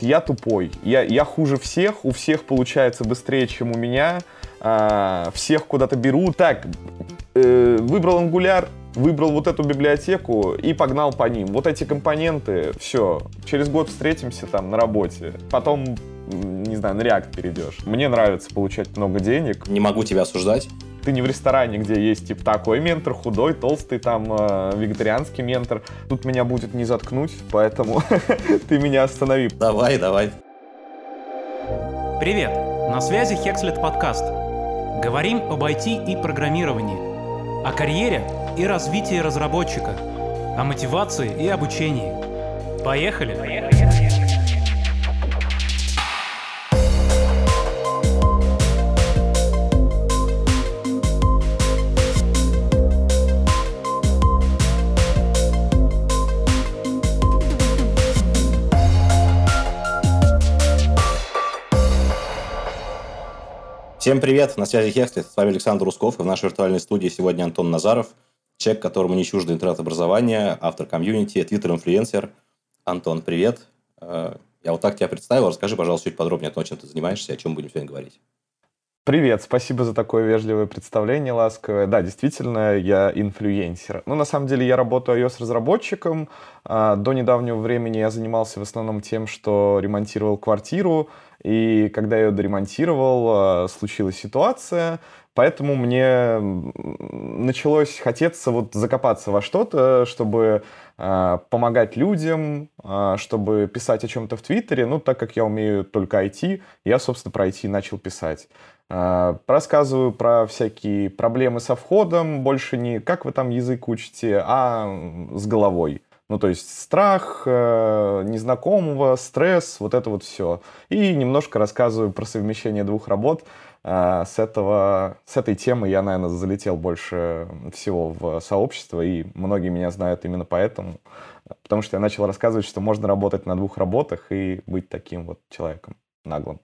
я тупой, я, я хуже всех, у всех получается быстрее, чем у меня, а, всех куда-то беру. Так, э, выбрал Angular, выбрал вот эту библиотеку и погнал по ним. Вот эти компоненты, все, через год встретимся там на работе. Потом, не знаю, на React перейдешь. Мне нравится получать много денег. Не могу тебя осуждать. Ты не в ресторане, где есть типа такой ментор, худой, толстый, там э, вегетарианский ментор. Тут меня будет не заткнуть, поэтому ты меня останови. Давай, давай. Привет! На связи Хекслет подкаст. Говорим об IT и программировании, о карьере и развитии разработчика, о мотивации и обучении. Поехали! Поехали! Всем привет, на связи Хекслет, с вами Александр Русков, и в нашей виртуальной студии сегодня Антон Назаров, человек, которому не чуждо интернет-образование, автор комьюнити, твиттер-инфлюенсер. Антон, привет. Э, я вот так тебя представил, расскажи, пожалуйста, чуть подробнее о том, чем ты занимаешься и о чем будем сегодня говорить. Привет, спасибо за такое вежливое представление, ласковое. Да, действительно, я инфлюенсер. Ну, на самом деле, я работаю iOS-разработчиком. А, до недавнего времени я занимался в основном тем, что ремонтировал квартиру. И когда я ее доремонтировал, а, случилась ситуация, поэтому мне началось хотеться вот закопаться во что-то, чтобы а, помогать людям, чтобы писать о чем-то в Твиттере. Ну, так как я умею только IT, я, собственно, про IT начал писать. А, рассказываю про всякие проблемы со входом, больше не как вы там язык учите, а с головой. Ну, то есть страх, э, незнакомого, стресс, вот это вот все. И немножко рассказываю про совмещение двух работ. А, с, этого, с этой темы я, наверное, залетел больше всего в сообщество, и многие меня знают именно поэтому. Потому что я начал рассказывать, что можно работать на двух работах и быть таким вот человеком наглым.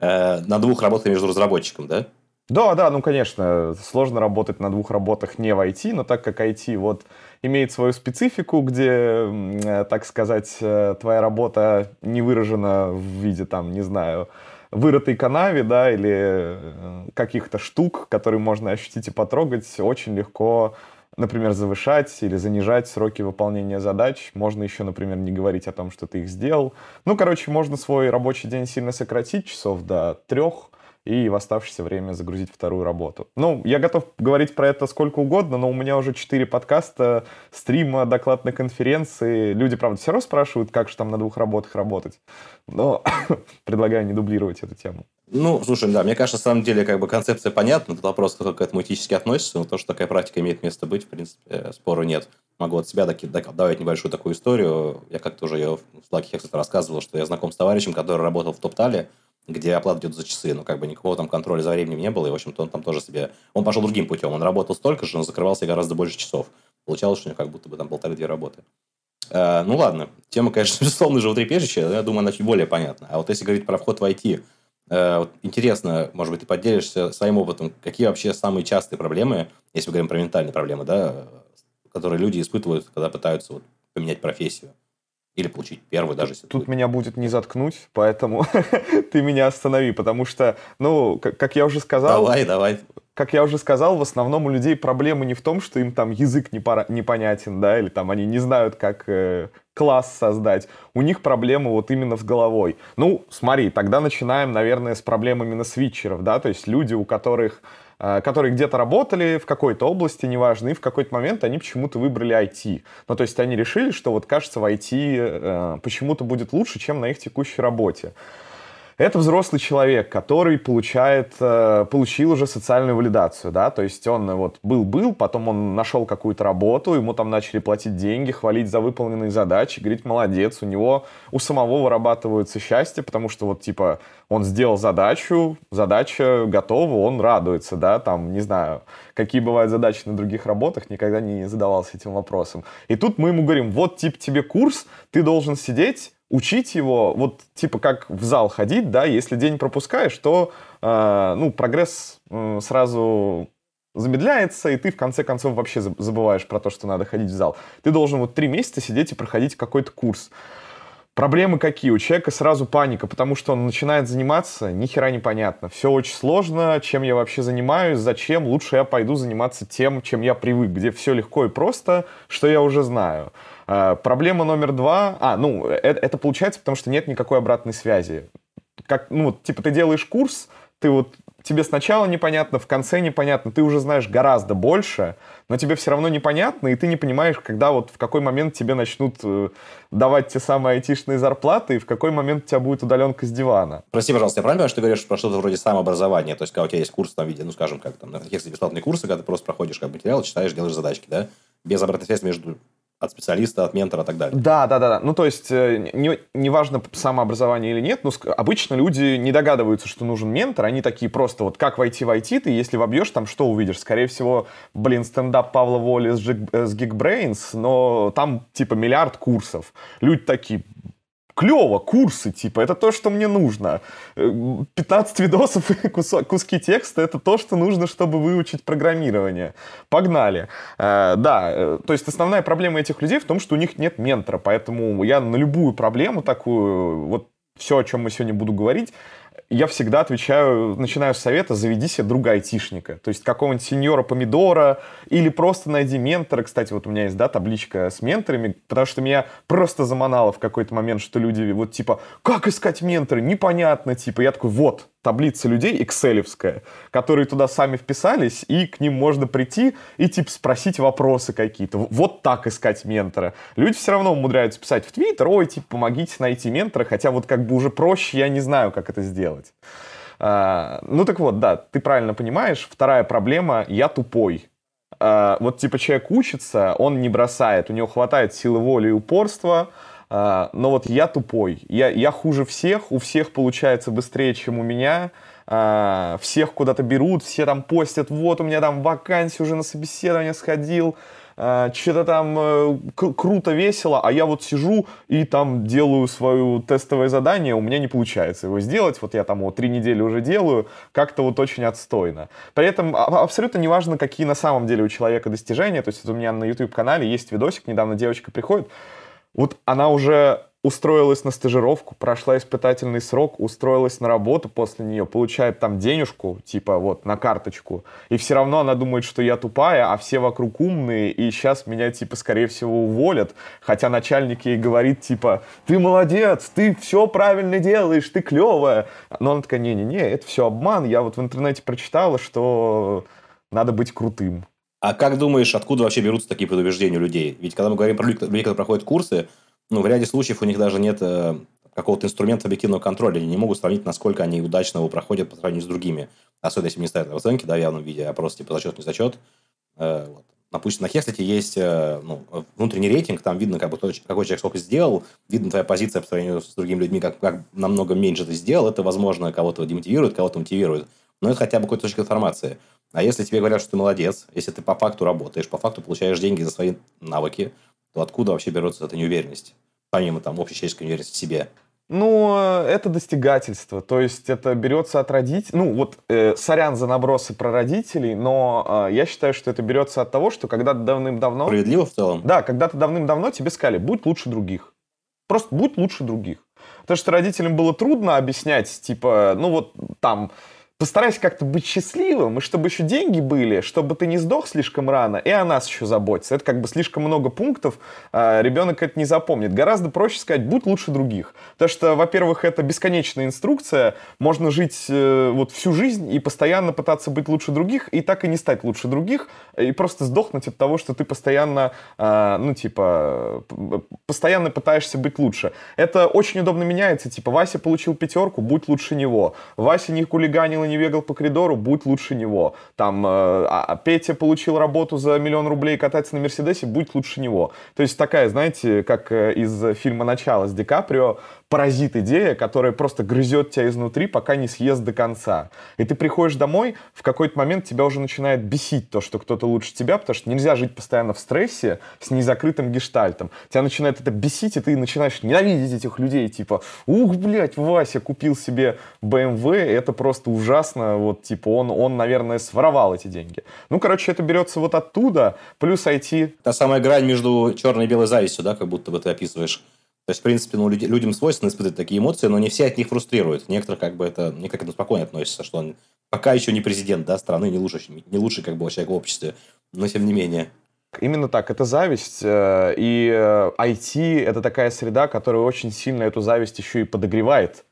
Э, на двух работах между разработчиком, да? Да, да, ну, конечно, сложно работать на двух работах не в IT, но так как IT вот имеет свою специфику, где, э, так сказать, э, твоя работа не выражена в виде, там, не знаю, вырытой канаве, да, или каких-то штук, которые можно ощутить и потрогать, очень легко например, завышать или занижать сроки выполнения задач. Можно еще, например, не говорить о том, что ты их сделал. Ну, короче, можно свой рабочий день сильно сократить, часов до трех, и в оставшееся время загрузить вторую работу. Ну, я готов говорить про это сколько угодно, но у меня уже четыре подкаста, стрима, доклад на конференции. Люди, правда, все равно спрашивают, как же там на двух работах работать. Но предлагаю не дублировать эту тему. Ну, слушай, да, мне кажется, на самом деле, как бы концепция понятна, этот вопрос, как к этому этически относится, но то, что такая практика имеет место быть, в принципе, спору нет. Могу от себя добавить небольшую такую историю. Я как-то уже ее в Slack рассказывал, что я знаком с товарищем, который работал в Топтале, где оплата идет за часы, но как бы никакого там контроля за временем не было, и, в общем-то, он там тоже себе... Он пошел другим путем, он работал столько же, но закрывался гораздо больше часов. Получалось, что у него как будто бы там полторы-две работы. Э, ну ладно, тема, конечно, безусловно, животрепещущая, я думаю, она чуть более понятна. А вот если говорить про вход в IT, Э, вот интересно, может быть, ты поделишься своим опытом, какие вообще самые частые проблемы, если мы говорим про ментальные проблемы, да, которые люди испытывают, когда пытаются вот, поменять профессию? Или получить первый даже. Если Тут меня будет не заткнуть, поэтому ты меня останови, потому что, ну, как, как я уже сказал... Давай, давай. Как я уже сказал, в основном у людей проблемы не в том, что им там язык непора- непонятен, да, или там они не знают, как э, класс создать. У них проблемы вот именно с головой. Ну, смотри, тогда начинаем, наверное, с проблем именно свитчеров, да, то есть люди, у которых которые где-то работали в какой-то области, неважно, и в какой-то момент они почему-то выбрали IT. Ну, то есть они решили, что вот кажется в IT э, почему-то будет лучше, чем на их текущей работе. Это взрослый человек, который получает, э, получил уже социальную валидацию, да, то есть он вот был-был, потом он нашел какую-то работу, ему там начали платить деньги, хвалить за выполненные задачи, говорить, молодец, у него, у самого вырабатывается счастье, потому что вот типа он сделал задачу, задача готова, он радуется, да, там, не знаю, какие бывают задачи на других работах, никогда не задавался этим вопросом. И тут мы ему говорим, вот, типа, тебе курс, ты должен сидеть, учить его, вот типа как в зал ходить, да, если день пропускаешь, то, э, ну, прогресс э, сразу замедляется, и ты в конце концов вообще забываешь про то, что надо ходить в зал. Ты должен вот три месяца сидеть и проходить какой-то курс. Проблемы какие? У человека сразу паника, потому что он начинает заниматься, ни хера непонятно. Все очень сложно, чем я вообще занимаюсь, зачем, лучше я пойду заниматься тем, чем я привык, где все легко и просто, что я уже знаю. А, проблема номер два, а, ну, это, это получается, потому что нет никакой обратной связи. Как, ну, типа ты делаешь курс, ты вот тебе сначала непонятно, в конце непонятно, ты уже знаешь гораздо больше, но тебе все равно непонятно, и ты не понимаешь, когда вот в какой момент тебе начнут э, давать те самые айтишные зарплаты, и в какой момент у тебя будет удаленка с дивана. Прости, пожалуйста, я правильно понимаю, что ты говоришь про что-то вроде самообразования, то есть когда у тебя есть курс там виде, ну скажем, как там, если бесплатные курсы, когда ты просто проходишь как материал, читаешь, делаешь задачки, да, без обратной связи между от специалиста, от ментора и так далее. Да, да, да. Ну, то есть, э, не, неважно, самообразование или нет, но обычно люди не догадываются, что нужен ментор. Они такие просто, вот как войти в IT, ты если вобьешь, там что увидишь? Скорее всего, блин, стендап Павла Воли с, э, с Geekbrains, но там, типа, миллиард курсов. Люди такие, клево, курсы, типа, это то, что мне нужно. 15 э, видосов и куски текста — это то, что нужно, чтобы выучить программирование. Погнали. Э, да, э, то есть основная проблема этих людей в том, что у них нет ментора, поэтому я на любую проблему такую, вот все, о чем мы сегодня буду говорить, я всегда отвечаю, начинаю с совета, заведи себе друга айтишника. То есть какого-нибудь сеньора помидора или просто найди ментора. Кстати, вот у меня есть, да, табличка с менторами, потому что меня просто заманало в какой-то момент, что люди вот типа, как искать ментора? Непонятно, типа. Я такой, вот, таблица людей экселевская, которые туда сами вписались, и к ним можно прийти и, типа, спросить вопросы какие-то. Вот так искать ментора. Люди все равно умудряются писать в Твиттер, ой, типа, помогите найти ментора, хотя вот как бы уже проще, я не знаю, как это сделать. А, ну так вот, да, ты правильно понимаешь. Вторая проблема — я тупой. А, вот, типа, человек учится, он не бросает, у него хватает силы воли и упорства, но вот я тупой, я, я хуже всех, у всех получается быстрее, чем у меня, а, всех куда-то берут, все там постят, вот у меня там вакансия, уже на собеседование сходил, а, что-то там э, круто, весело, а я вот сижу и там делаю свое тестовое задание, у меня не получается его сделать, вот я там его три недели уже делаю, как-то вот очень отстойно. При этом абсолютно неважно, какие на самом деле у человека достижения, то есть у меня на YouTube-канале есть видосик, недавно девочка приходит, вот она уже устроилась на стажировку, прошла испытательный срок, устроилась на работу после нее, получает там денежку, типа вот на карточку, и все равно она думает, что я тупая, а все вокруг умные, и сейчас меня типа скорее всего уволят, хотя начальник ей говорит типа, ты молодец, ты все правильно делаешь, ты клевая, но она такая, не-не-не, это все обман, я вот в интернете прочитала, что надо быть крутым. А как думаешь, откуда вообще берутся такие предубеждения у людей? Ведь когда мы говорим про людей, которые проходят курсы, ну, в ряде случаев у них даже нет э, какого-то инструмента объективного контроля. Они не могут сравнить, насколько они удачно его проходят по сравнению с другими. Особенно, если не ставят оценки да, в явном виде, а просто типа зачет, не зачет. Э, вот. На Хеслите есть э, ну, внутренний рейтинг, там видно, как бы, какой человек сколько сделал, видно твоя позиция по сравнению с другими людьми, как, как намного меньше ты сделал. Это, возможно, кого-то демотивирует, кого-то мотивирует. Но это хотя бы какой-то точка информации. А если тебе говорят, что ты молодец, если ты по факту работаешь, по факту получаешь деньги за свои навыки, то откуда вообще берется эта неуверенность? Помимо там общечеловеческой неуверенности в себе. Ну, это достигательство. То есть это берется от родителей. Ну, вот, э, сорян за набросы про родителей, но э, я считаю, что это берется от того, что когда-то давным-давно... Справедливо в целом? Да, когда-то давным-давно тебе сказали, будь лучше других. Просто будь лучше других. Потому что родителям было трудно объяснять, типа, ну вот там постарайся как-то быть счастливым, и чтобы еще деньги были, чтобы ты не сдох слишком рано, и о нас еще заботиться. Это как бы слишком много пунктов, а ребенок это не запомнит. Гораздо проще сказать, будь лучше других. Потому что, во-первых, это бесконечная инструкция, можно жить э, вот всю жизнь и постоянно пытаться быть лучше других, и так и не стать лучше других, и просто сдохнуть от того, что ты постоянно, э, ну, типа, постоянно пытаешься быть лучше. Это очень удобно меняется, типа, Вася получил пятерку, будь лучше него. Вася не хулиганил и не бегал по коридору, будь лучше него. Там, э, а, а Петя получил работу за миллион рублей кататься на Мерседесе, будь лучше него. То есть такая, знаете, как э, из фильма «Начало» с Ди Каприо, паразит идея, которая просто грызет тебя изнутри, пока не съест до конца. И ты приходишь домой, в какой-то момент тебя уже начинает бесить то, что кто-то лучше тебя, потому что нельзя жить постоянно в стрессе с незакрытым гештальтом. Тебя начинает это бесить, и ты начинаешь ненавидеть этих людей, типа, ух, блядь, Вася купил себе BMW, это просто ужасно, вот, типа, он, он, наверное, своровал эти деньги. Ну, короче, это берется вот оттуда, плюс IT. Та самая грань между черной и белой завистью, да, как будто бы ты описываешь То есть, в принципе, ну, люди, людям свойственно испытывать такие эмоции, но не все от них фрустрируют. Некоторые как бы это, не как это спокойно относятся, что он пока еще не президент да, страны, не лучший, не лучший как бы человек в обществе, но тем не менее. Именно так, это зависть, э, и IT э, — это такая среда, которая очень сильно эту зависть еще и подогревает.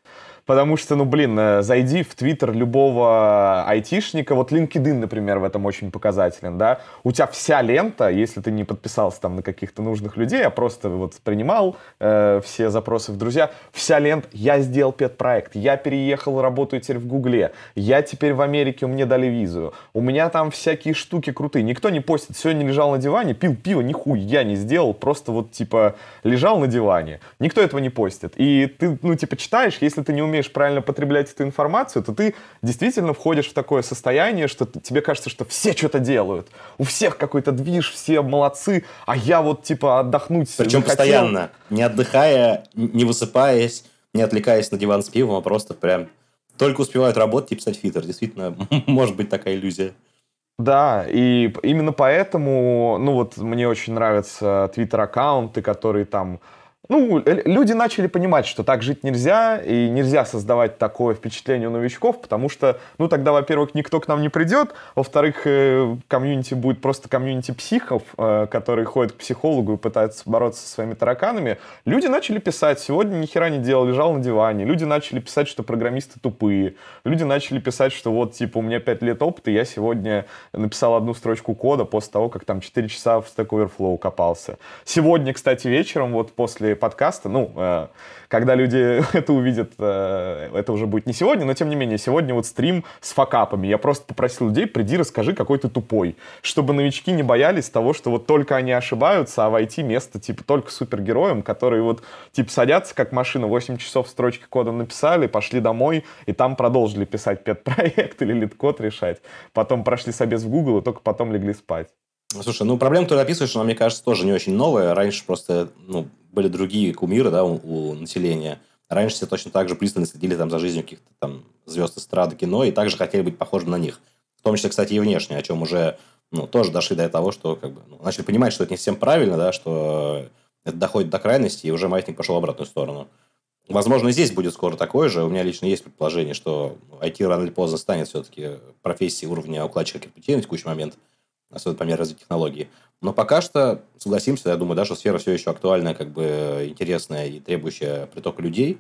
Потому что, ну, блин, э, зайди в твиттер любого айтишника, вот LinkedIn, например, в этом очень показателен, да, у тебя вся лента, если ты не подписался там на каких-то нужных людей, а просто вот принимал э, все запросы в друзья, вся лента, я сделал пет-проект, я переехал, работаю теперь в Гугле, я теперь в Америке, мне дали визу, у меня там всякие штуки крутые, никто не постит, сегодня лежал на диване, пил пиво, нихуя не сделал, просто вот, типа, лежал на диване, никто этого не постит, и ты, ну, типа, читаешь, если ты не умеешь умеешь правильно потреблять эту информацию, то ты действительно входишь в такое состояние, что тебе кажется, что все что-то делают. У всех какой-то движ, все молодцы, а я вот типа отдохнуть Причем захотел. постоянно, не отдыхая, не высыпаясь, не отвлекаясь на диван с пивом, а просто прям только успевают работать и писать фитер. Действительно, может быть такая иллюзия. Да, и именно поэтому, ну вот мне очень нравятся твиттер-аккаунты, которые там ну, люди начали понимать, что так жить нельзя, и нельзя создавать такое впечатление у новичков, потому что, ну, тогда, во-первых, никто к нам не придет, во-вторых, э, комьюнити будет просто комьюнити психов, э, которые ходят к психологу и пытаются бороться со своими тараканами. Люди начали писать, сегодня ни хера не делал, лежал на диване. Люди начали писать, что программисты тупые. Люди начали писать, что вот, типа, у меня 5 лет опыта, я сегодня написал одну строчку кода после того, как там 4 часа в Stack Overflow копался. Сегодня, кстати, вечером, вот после подкаста. Ну, э, когда люди это увидят, э, это уже будет не сегодня, но тем не менее, сегодня вот стрим с факапами. Я просто попросил людей, приди, расскажи, какой ты тупой. Чтобы новички не боялись того, что вот только они ошибаются, а в IT место, типа, только супергероям, которые вот, типа, садятся, как машина, 8 часов строчки кода написали, пошли домой, и там продолжили писать пет-проект или LeetCode решать. Потом прошли собес в Google, и только потом легли спать. Слушай, ну проблема, которую описываешь, она, мне кажется, тоже не очень новая. Раньше просто, ну, были другие кумиры да, у, у населения. Раньше все точно так же пристально следили там, за жизнью каких-то там звезд эстрады, кино, и также хотели быть похожими на них. В том числе, кстати, и внешне, о чем уже ну, тоже дошли до того, что как бы, ну, начали понимать, что это не совсем правильно, да, что это доходит до крайности, и уже маятник пошел в обратную сторону. Возможно, и здесь будет скоро такое же. У меня лично есть предположение, что IT рано или поздно станет все-таки профессией уровня укладчика кирпичей на текущий момент – особенно по мере развития технологий. Но пока что, согласимся, я думаю, да, что сфера все еще актуальная, как бы интересная и требующая притока людей.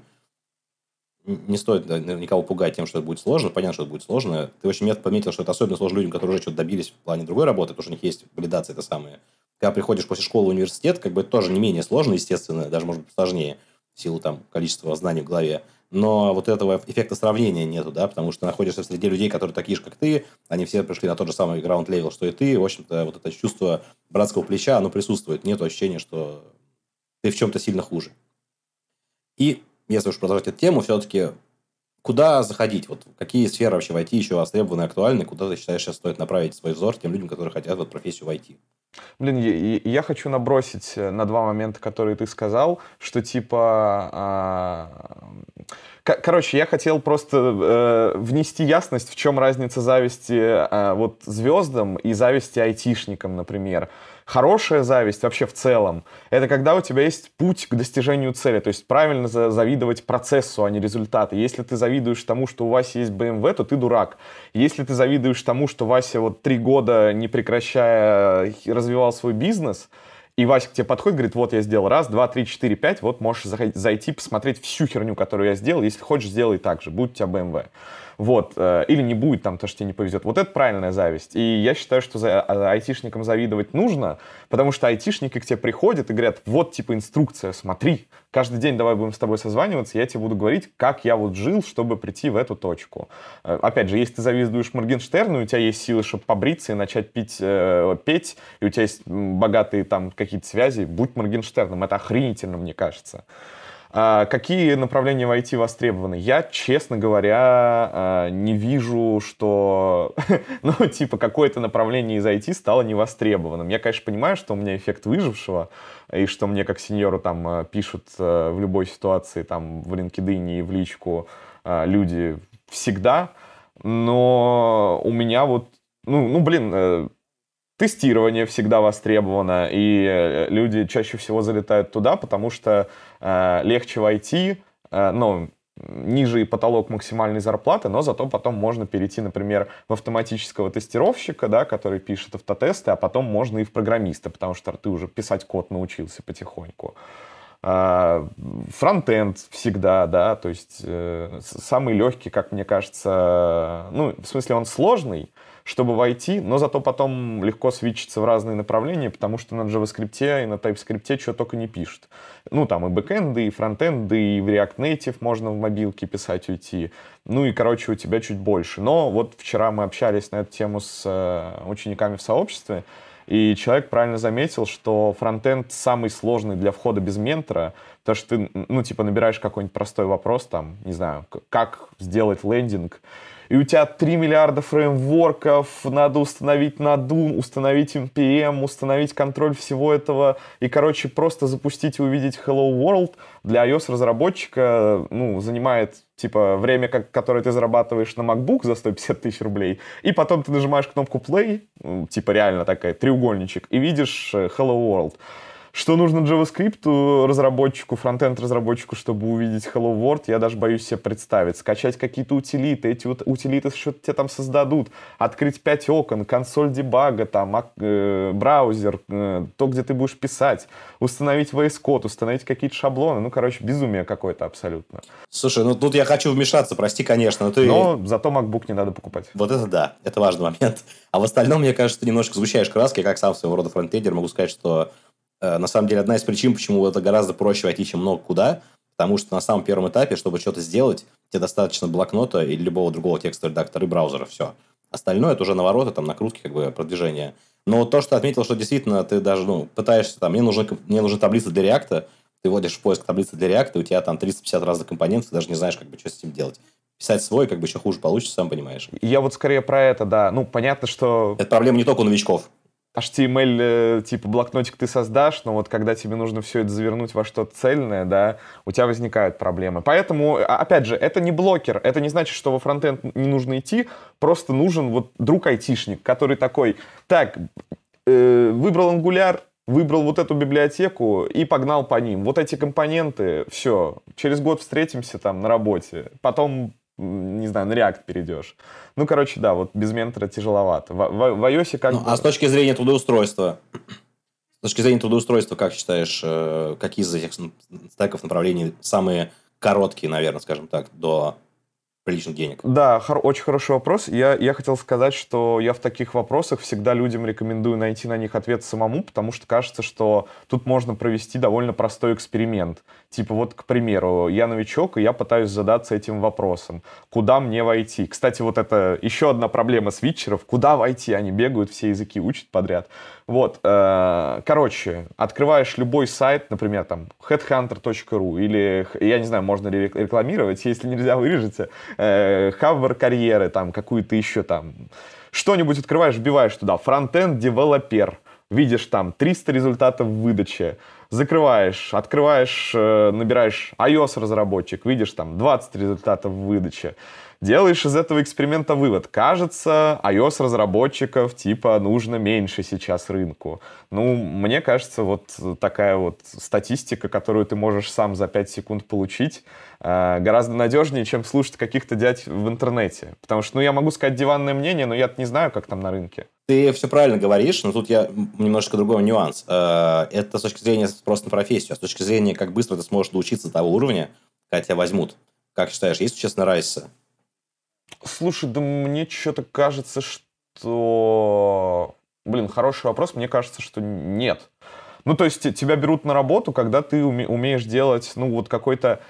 Не стоит никого пугать тем, что это будет сложно. Понятно, что это будет сложно. Ты очень метко пометил, что это особенно сложно людям, которые уже что-то добились в плане другой работы, потому что у них есть валидация это самое. Когда приходишь после школы в университет, как бы это тоже не менее сложно, естественно, даже, может быть, сложнее в силу там количества знаний в голове но вот этого эффекта сравнения нету, да, потому что находишься среди людей, которые такие же, как ты, они все пришли на тот же самый ground level, что и ты, в общем-то, вот это чувство братского плеча, оно присутствует, нет ощущения, что ты в чем-то сильно хуже. И, если уж продолжать эту тему, все-таки куда заходить? Вот какие сферы вообще в IT еще востребованы, актуальны? Куда ты считаешь, сейчас стоит направить свой взор тем людям, которые хотят вот профессию в IT? Блин, я, я хочу набросить э, на два момента, которые ты сказал, что типа... А, короче, я хотел просто э, внести ясность, в чем разница зависти э, вот звездам и зависти айтишникам, например. Хорошая зависть вообще в целом — это когда у тебя есть путь к достижению цели, то есть правильно завидовать процессу, а не результату. Если ты завидуешь тому, что у Васи есть BMW, то ты дурак. Если ты завидуешь тому, что Вася вот три года, не прекращая, развивал свой бизнес, и Вася к тебе подходит, говорит, вот я сделал раз, два, три, четыре, пять, вот можешь зайти, посмотреть всю херню, которую я сделал, если хочешь, сделай так же, будь у тебя BMW. Вот. Э, или не будет там, то, что тебе не повезет. Вот это правильная зависть. И я считаю, что за а, айтишникам завидовать нужно, потому что айтишники к тебе приходят и говорят, вот, типа, инструкция, смотри, каждый день давай будем с тобой созваниваться, я тебе буду говорить, как я вот жил, чтобы прийти в эту точку. Э, опять же, если ты завидуешь Моргенштерну, у тебя есть силы, чтобы побриться и начать пить, э, петь, и у тебя есть богатые там какие-то связи, будь Моргенштерном. Это охренительно, мне кажется. А, какие направления в IT востребованы? Я, честно говоря, а, не вижу, что, ну, типа, какое-то направление из IT стало невостребованным. Я, конечно, понимаю, что у меня эффект выжившего, и что мне, как сеньору, там, а, пишут в любой ситуации, там, в LinkedIn и в личку люди всегда, но у меня вот, ну, ну блин, э, тестирование всегда востребовано, и э, люди чаще всего залетают туда, потому что легче войти, э, ну, ниже потолок максимальной зарплаты, но зато потом можно перейти, например, в автоматического тестировщика, да, который пишет автотесты, а потом можно и в программиста, потому что ты уже писать код научился потихоньку. А, фронтенд всегда, да, то есть э, самый легкий, как мне кажется, ну, в смысле он сложный, чтобы войти, но зато потом легко свечиться в разные направления, потому что на JavaScript и на TypeScript что только не пишут. Ну, там и бэкэнды, и фронтенды, и в React Native можно в мобилке писать уйти. Ну и, короче, у тебя чуть больше. Но вот вчера мы общались на эту тему с э, учениками в сообществе, и человек правильно заметил, что фронтенд самый сложный для входа без ментора, потому что ты, ну, типа, набираешь какой-нибудь простой вопрос, там, не знаю, как сделать лендинг, и у тебя 3 миллиарда фреймворков, надо установить Nadum, установить NPM, установить контроль всего этого, и, короче, просто запустить и увидеть Hello World для iOS-разработчика, ну, занимает, типа, время, как, которое ты зарабатываешь на MacBook за 150 тысяч рублей, и потом ты нажимаешь кнопку Play, ну, типа, реально такая, треугольничек, и видишь э, Hello World. Что нужно JavaScript разработчику, фронтенд разработчику, чтобы увидеть Hello World, я даже боюсь себе представить. Скачать какие-то утилиты, эти вот утилиты что-то тебе там создадут, открыть 5 окон, консоль дебага, там, э, браузер, э, то, где ты будешь писать, установить VS Code, установить какие-то шаблоны. Ну, короче, безумие какое-то абсолютно. Слушай, ну тут я хочу вмешаться, прости, конечно. Но, ты... но зато MacBook не надо покупать. Вот это да, это важный момент. А в остальном, мне кажется, ты немножко сгущаешь краски, как сам своего рода фронтендер могу сказать, что на самом деле, одна из причин, почему это гораздо проще войти, чем много куда, потому что на самом первом этапе, чтобы что-то сделать, тебе достаточно блокнота или любого другого текстового редактора и браузера, все. Остальное это уже навороты, там, накрутки, как бы, продвижения. Но то, что отметил, что действительно ты даже, ну, пытаешься, там, мне нужна, мне нужна таблица для реакта, ты вводишь в поиск таблицы для реакта, у тебя там 350 разных компонентов, ты даже не знаешь, как бы, что с этим делать. Писать свой, как бы, еще хуже получится, сам понимаешь. Я вот скорее про это, да. Ну, понятно, что... Это проблема не только у новичков. HTML, э, типа, блокнотик ты создашь, но вот когда тебе нужно все это завернуть во что-то цельное, да, у тебя возникают проблемы. Поэтому, а, опять же, это не блокер, это не значит, что во фронтенд не нужно идти, просто нужен вот друг-айтишник, который такой, так, э, выбрал Angular, выбрал вот эту библиотеку и погнал по ним. Вот эти компоненты, все, через год встретимся там на работе, потом не знаю, на React перейдешь. Ну, короче, да, вот без ментора тяжеловато. В, в, в iOS как ну. А с точки зрения трудоустройства? С точки зрения трудоустройства, как считаешь, э, какие из этих стеков направлений самые короткие, наверное, скажем так, до приличных денег? Да, хор- очень хороший вопрос. Я, я хотел сказать, что я в таких вопросах всегда людям рекомендую найти на них ответ самому, потому что кажется, что тут можно провести довольно простой эксперимент. Типа вот, к примеру, я новичок, и я пытаюсь задаться этим вопросом. Куда мне войти? Кстати, вот это еще одна проблема свитчеров. Куда войти? Они бегают, все языки учат подряд. Вот, э, короче, открываешь любой сайт, например, там, headhunter.ru или, я не знаю, можно ли рекламировать, если нельзя, вырежете, э, Хавр карьеры, там, какую-то еще там, что-нибудь открываешь, вбиваешь туда, фронтенд девелопер, видишь там 300 результатов выдачи, закрываешь, открываешь, э, набираешь iOS разработчик, видишь там 20 результатов выдачи, делаешь из этого эксперимента вывод. Кажется, iOS-разработчиков типа нужно меньше сейчас рынку. Ну, мне кажется, вот такая вот статистика, которую ты можешь сам за 5 секунд получить, э, гораздо надежнее, чем слушать каких-то дядь в интернете. Потому что, ну, я могу сказать диванное мнение, но я не знаю, как там на рынке. Ты все правильно говоришь, но тут я немножко другой нюанс. Э, это с точки зрения просто на профессию, а с точки зрения, как быстро ты сможешь доучиться до того уровня, когда тебя возьмут. Как считаешь, есть честно разница? Слушай, да мне что-то кажется, что... Блин, хороший вопрос. Мне кажется, что нет. Ну, то есть тебя берут на работу, когда ты уме- умеешь делать, ну, вот какой-то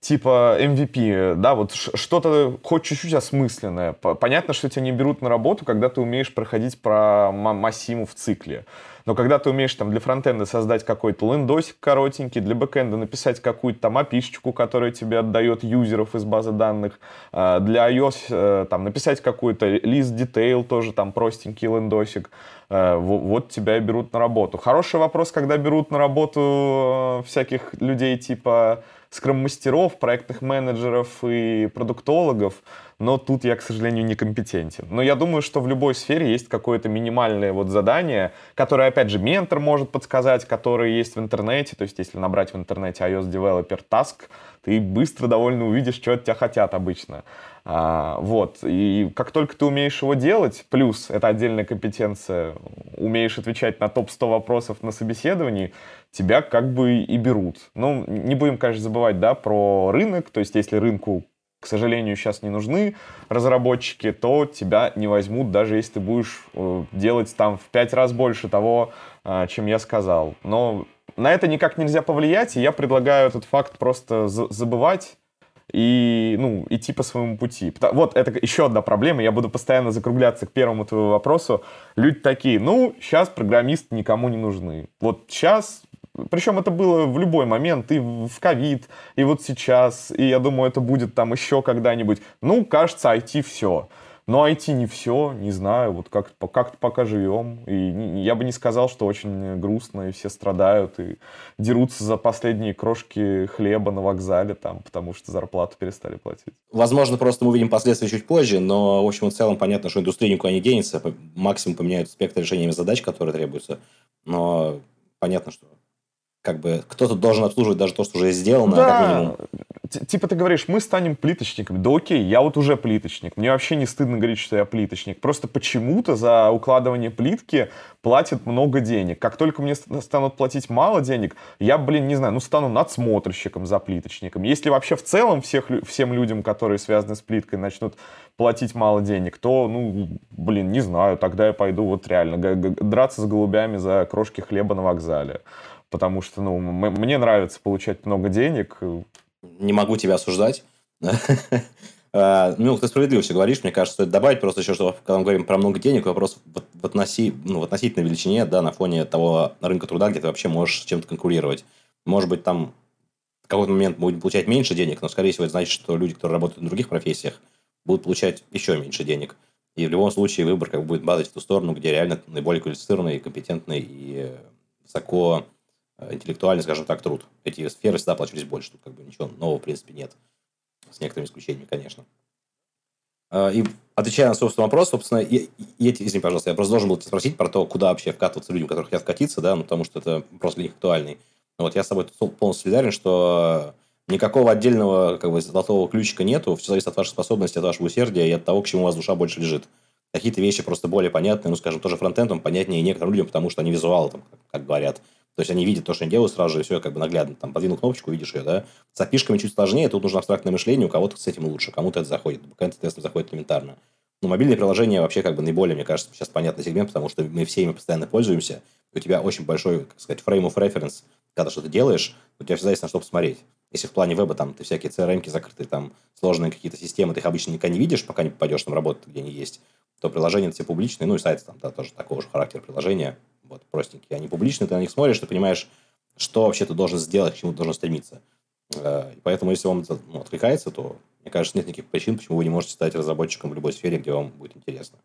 типа MVP, да, вот что-то хоть чуть-чуть осмысленное. Понятно, что тебя не берут на работу, когда ты умеешь проходить про массиму в цикле. Но когда ты умеешь там для фронтенда создать какой-то лендосик коротенький, для бэкенда написать какую-то там опишечку, которая тебе отдает юзеров из базы данных, а, для iOS э, там написать какой-то list detail, тоже там простенький лендосик, э, вот тебя и берут на работу. Хороший вопрос, когда берут на работу э, всяких людей типа скрам-мастеров, проектных менеджеров и продуктологов, но тут я, к сожалению, некомпетентен. Но я думаю, что в любой сфере есть какое-то минимальное вот задание, которое, опять же, ментор может подсказать, которое есть в интернете. То есть, если набрать в интернете iOS Developer Task, ты быстро довольно увидишь, что от тебя хотят обычно. А, вот. И как только ты умеешь его делать, плюс это отдельная компетенция, умеешь отвечать на топ-100 вопросов на собеседовании, тебя как бы и берут. Ну, не будем, конечно, забывать, да, про рынок. То есть, если рынку к сожалению, сейчас не нужны разработчики, то тебя не возьмут, даже если ты будешь э, делать там в пять раз больше того, э, чем я сказал. Но на это никак нельзя повлиять, и я предлагаю этот факт просто забывать и, ну, идти по своему пути. Вот это еще одна проблема, я буду постоянно закругляться к первому твоему вопросу. Люди такие, ну, сейчас программисты никому не нужны. Вот сейчас причем это было в любой момент, и в ковид, и вот сейчас, и я думаю, это будет там еще когда-нибудь. Ну, кажется, IT все. Но IT не все, не знаю, вот как-то как пока живем. И я бы не сказал, что очень грустно, и все страдают, и дерутся за последние крошки хлеба на вокзале, там, потому что зарплату перестали платить. Возможно, просто мы увидим последствия чуть позже, но, в общем и целом, понятно, что индустрия никуда не денется, максимум поменяют спектр решения задач, которые требуются, но понятно, что как бы кто-то должен обслуживать даже то, что уже сделано, да. как минимум. Типа ты говоришь, мы станем плиточниками. Да окей, я вот уже плиточник. Мне вообще не стыдно говорить, что я плиточник. Просто почему-то за укладывание плитки платят много денег. Как только мне станут платить мало денег, я, блин, не знаю, ну стану надсмотрщиком за плиточником. Если вообще в целом всех, всем людям, которые связаны с плиткой, начнут платить мало денег, то, ну, блин, не знаю, тогда я пойду вот реально драться с голубями за крошки хлеба на вокзале потому что, ну, мне нравится получать много денег. Не могу тебя осуждать. Ну, ты справедливо все говоришь, мне кажется, стоит добавить просто еще, что когда мы говорим про много денег, вопрос в, ну, в относительной величине, да, на фоне того рынка труда, где ты вообще можешь с чем-то конкурировать. Может быть, там в какой-то момент мы будем получать меньше денег, но, скорее всего, это значит, что люди, которые работают на других профессиях, будут получать еще меньше денег. И в любом случае выбор как бы будет падать в ту сторону, где реально наиболее квалифицированный, компетентный и высоко Э, интеллектуальный, скажем так, труд. Эти сферы всегда оплачивались больше. Тут как бы ничего нового, в принципе, нет. С некоторыми исключениями, конечно. Э, и отвечая на собственный вопрос, собственно, и, и, извини, пожалуйста, я просто должен был спросить про то, куда вообще вкатываться людям, которые хотят вкатиться, да, ну, потому что это просто для них актуальный. Вот я с тобой полностью солидарен, что никакого отдельного как бы, золотого ключика нету, все зависит от вашей способности, от вашего усердия и от того, к чему у вас душа больше лежит. Какие-то вещи просто более понятны, ну, скажем, тоже фронтендом понятнее некоторым людям, потому что они визуалы, там, как, говорят. То есть они видят то, что они делают сразу же, и все как бы наглядно. Там подвинул кнопочку, видишь ее, да. С опишками чуть сложнее, тут нужно абстрактное мышление, у кого-то с этим лучше, кому-то это заходит. Бэкэнд, соответственно, заходит элементарно. Но мобильные приложения вообще как бы наиболее, мне кажется, сейчас понятный сегмент, потому что мы все ими постоянно пользуемся. У тебя очень большой, как сказать, frame of reference, когда что-то делаешь, у тебя всегда есть на что посмотреть. Если в плане веба там ты всякие CRM-ки закрытые, там сложные какие-то системы, ты их обычно никогда не видишь, пока не попадешь там работать, где они есть, то приложения все публичные, ну и сайты там, да, тоже такого же характера приложения, вот, простенькие. Они публичные, ты на них смотришь, ты понимаешь, что вообще ты должен сделать, к чему ты должен стремиться. Э, поэтому, если вам это ну, откликается, то, мне кажется, нет никаких причин, почему вы не можете стать разработчиком в любой сфере, где вам будет интересно.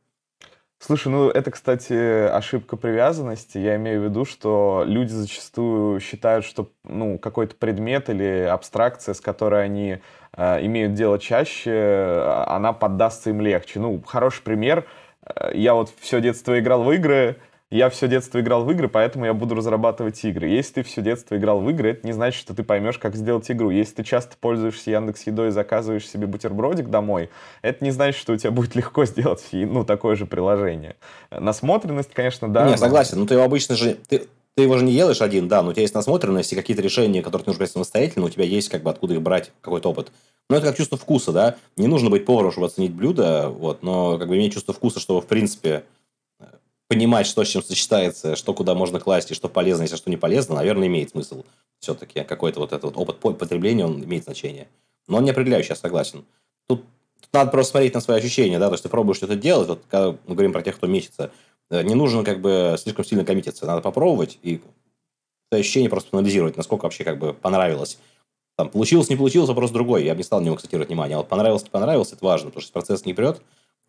Слушай, ну это, кстати, ошибка привязанности. Я имею в виду, что люди зачастую считают, что ну, какой-то предмет или абстракция, с которой они э, имеют дело чаще, э, она поддастся им легче. Ну, хороший пример. Э, я вот все детство играл в игры, я все детство играл в игры, поэтому я буду разрабатывать игры. Если ты все детство играл в игры, это не значит, что ты поймешь, как сделать игру. Если ты часто пользуешься Яндекс Едой и заказываешь себе бутербродик домой, это не значит, что у тебя будет легко сделать ну, такое же приложение. Насмотренность, конечно, да. Не, но... согласен. Ну, ты его обычно же... Ты, ты его же не делаешь один, да, но у тебя есть насмотренность и какие-то решения, которые ты нужно брать самостоятельно, у тебя есть как бы откуда их брать, какой-то опыт. Но это как чувство вкуса, да. Не нужно быть поваром, чтобы оценить блюдо, вот, но как бы иметь чувство вкуса, чтобы, в принципе, понимать, что с чем сочетается, что куда можно класть и что полезно, если что не полезно, наверное, имеет смысл все-таки. Какой-то вот этот вот опыт потребления, он имеет значение. Но он не определяющий, я согласен. Тут, тут надо просто смотреть на свои ощущения, да, то есть ты пробуешь что-то делать, вот когда мы говорим про тех, кто мечется, э, не нужно как бы слишком сильно коммититься, надо попробовать и свои ощущения просто анализировать, насколько вообще как бы понравилось. Там, получилось, не получилось, вопрос другой, я бы не стал на него акцентировать внимание. А вот понравилось, не понравилось, это важно, потому что процесс не прет,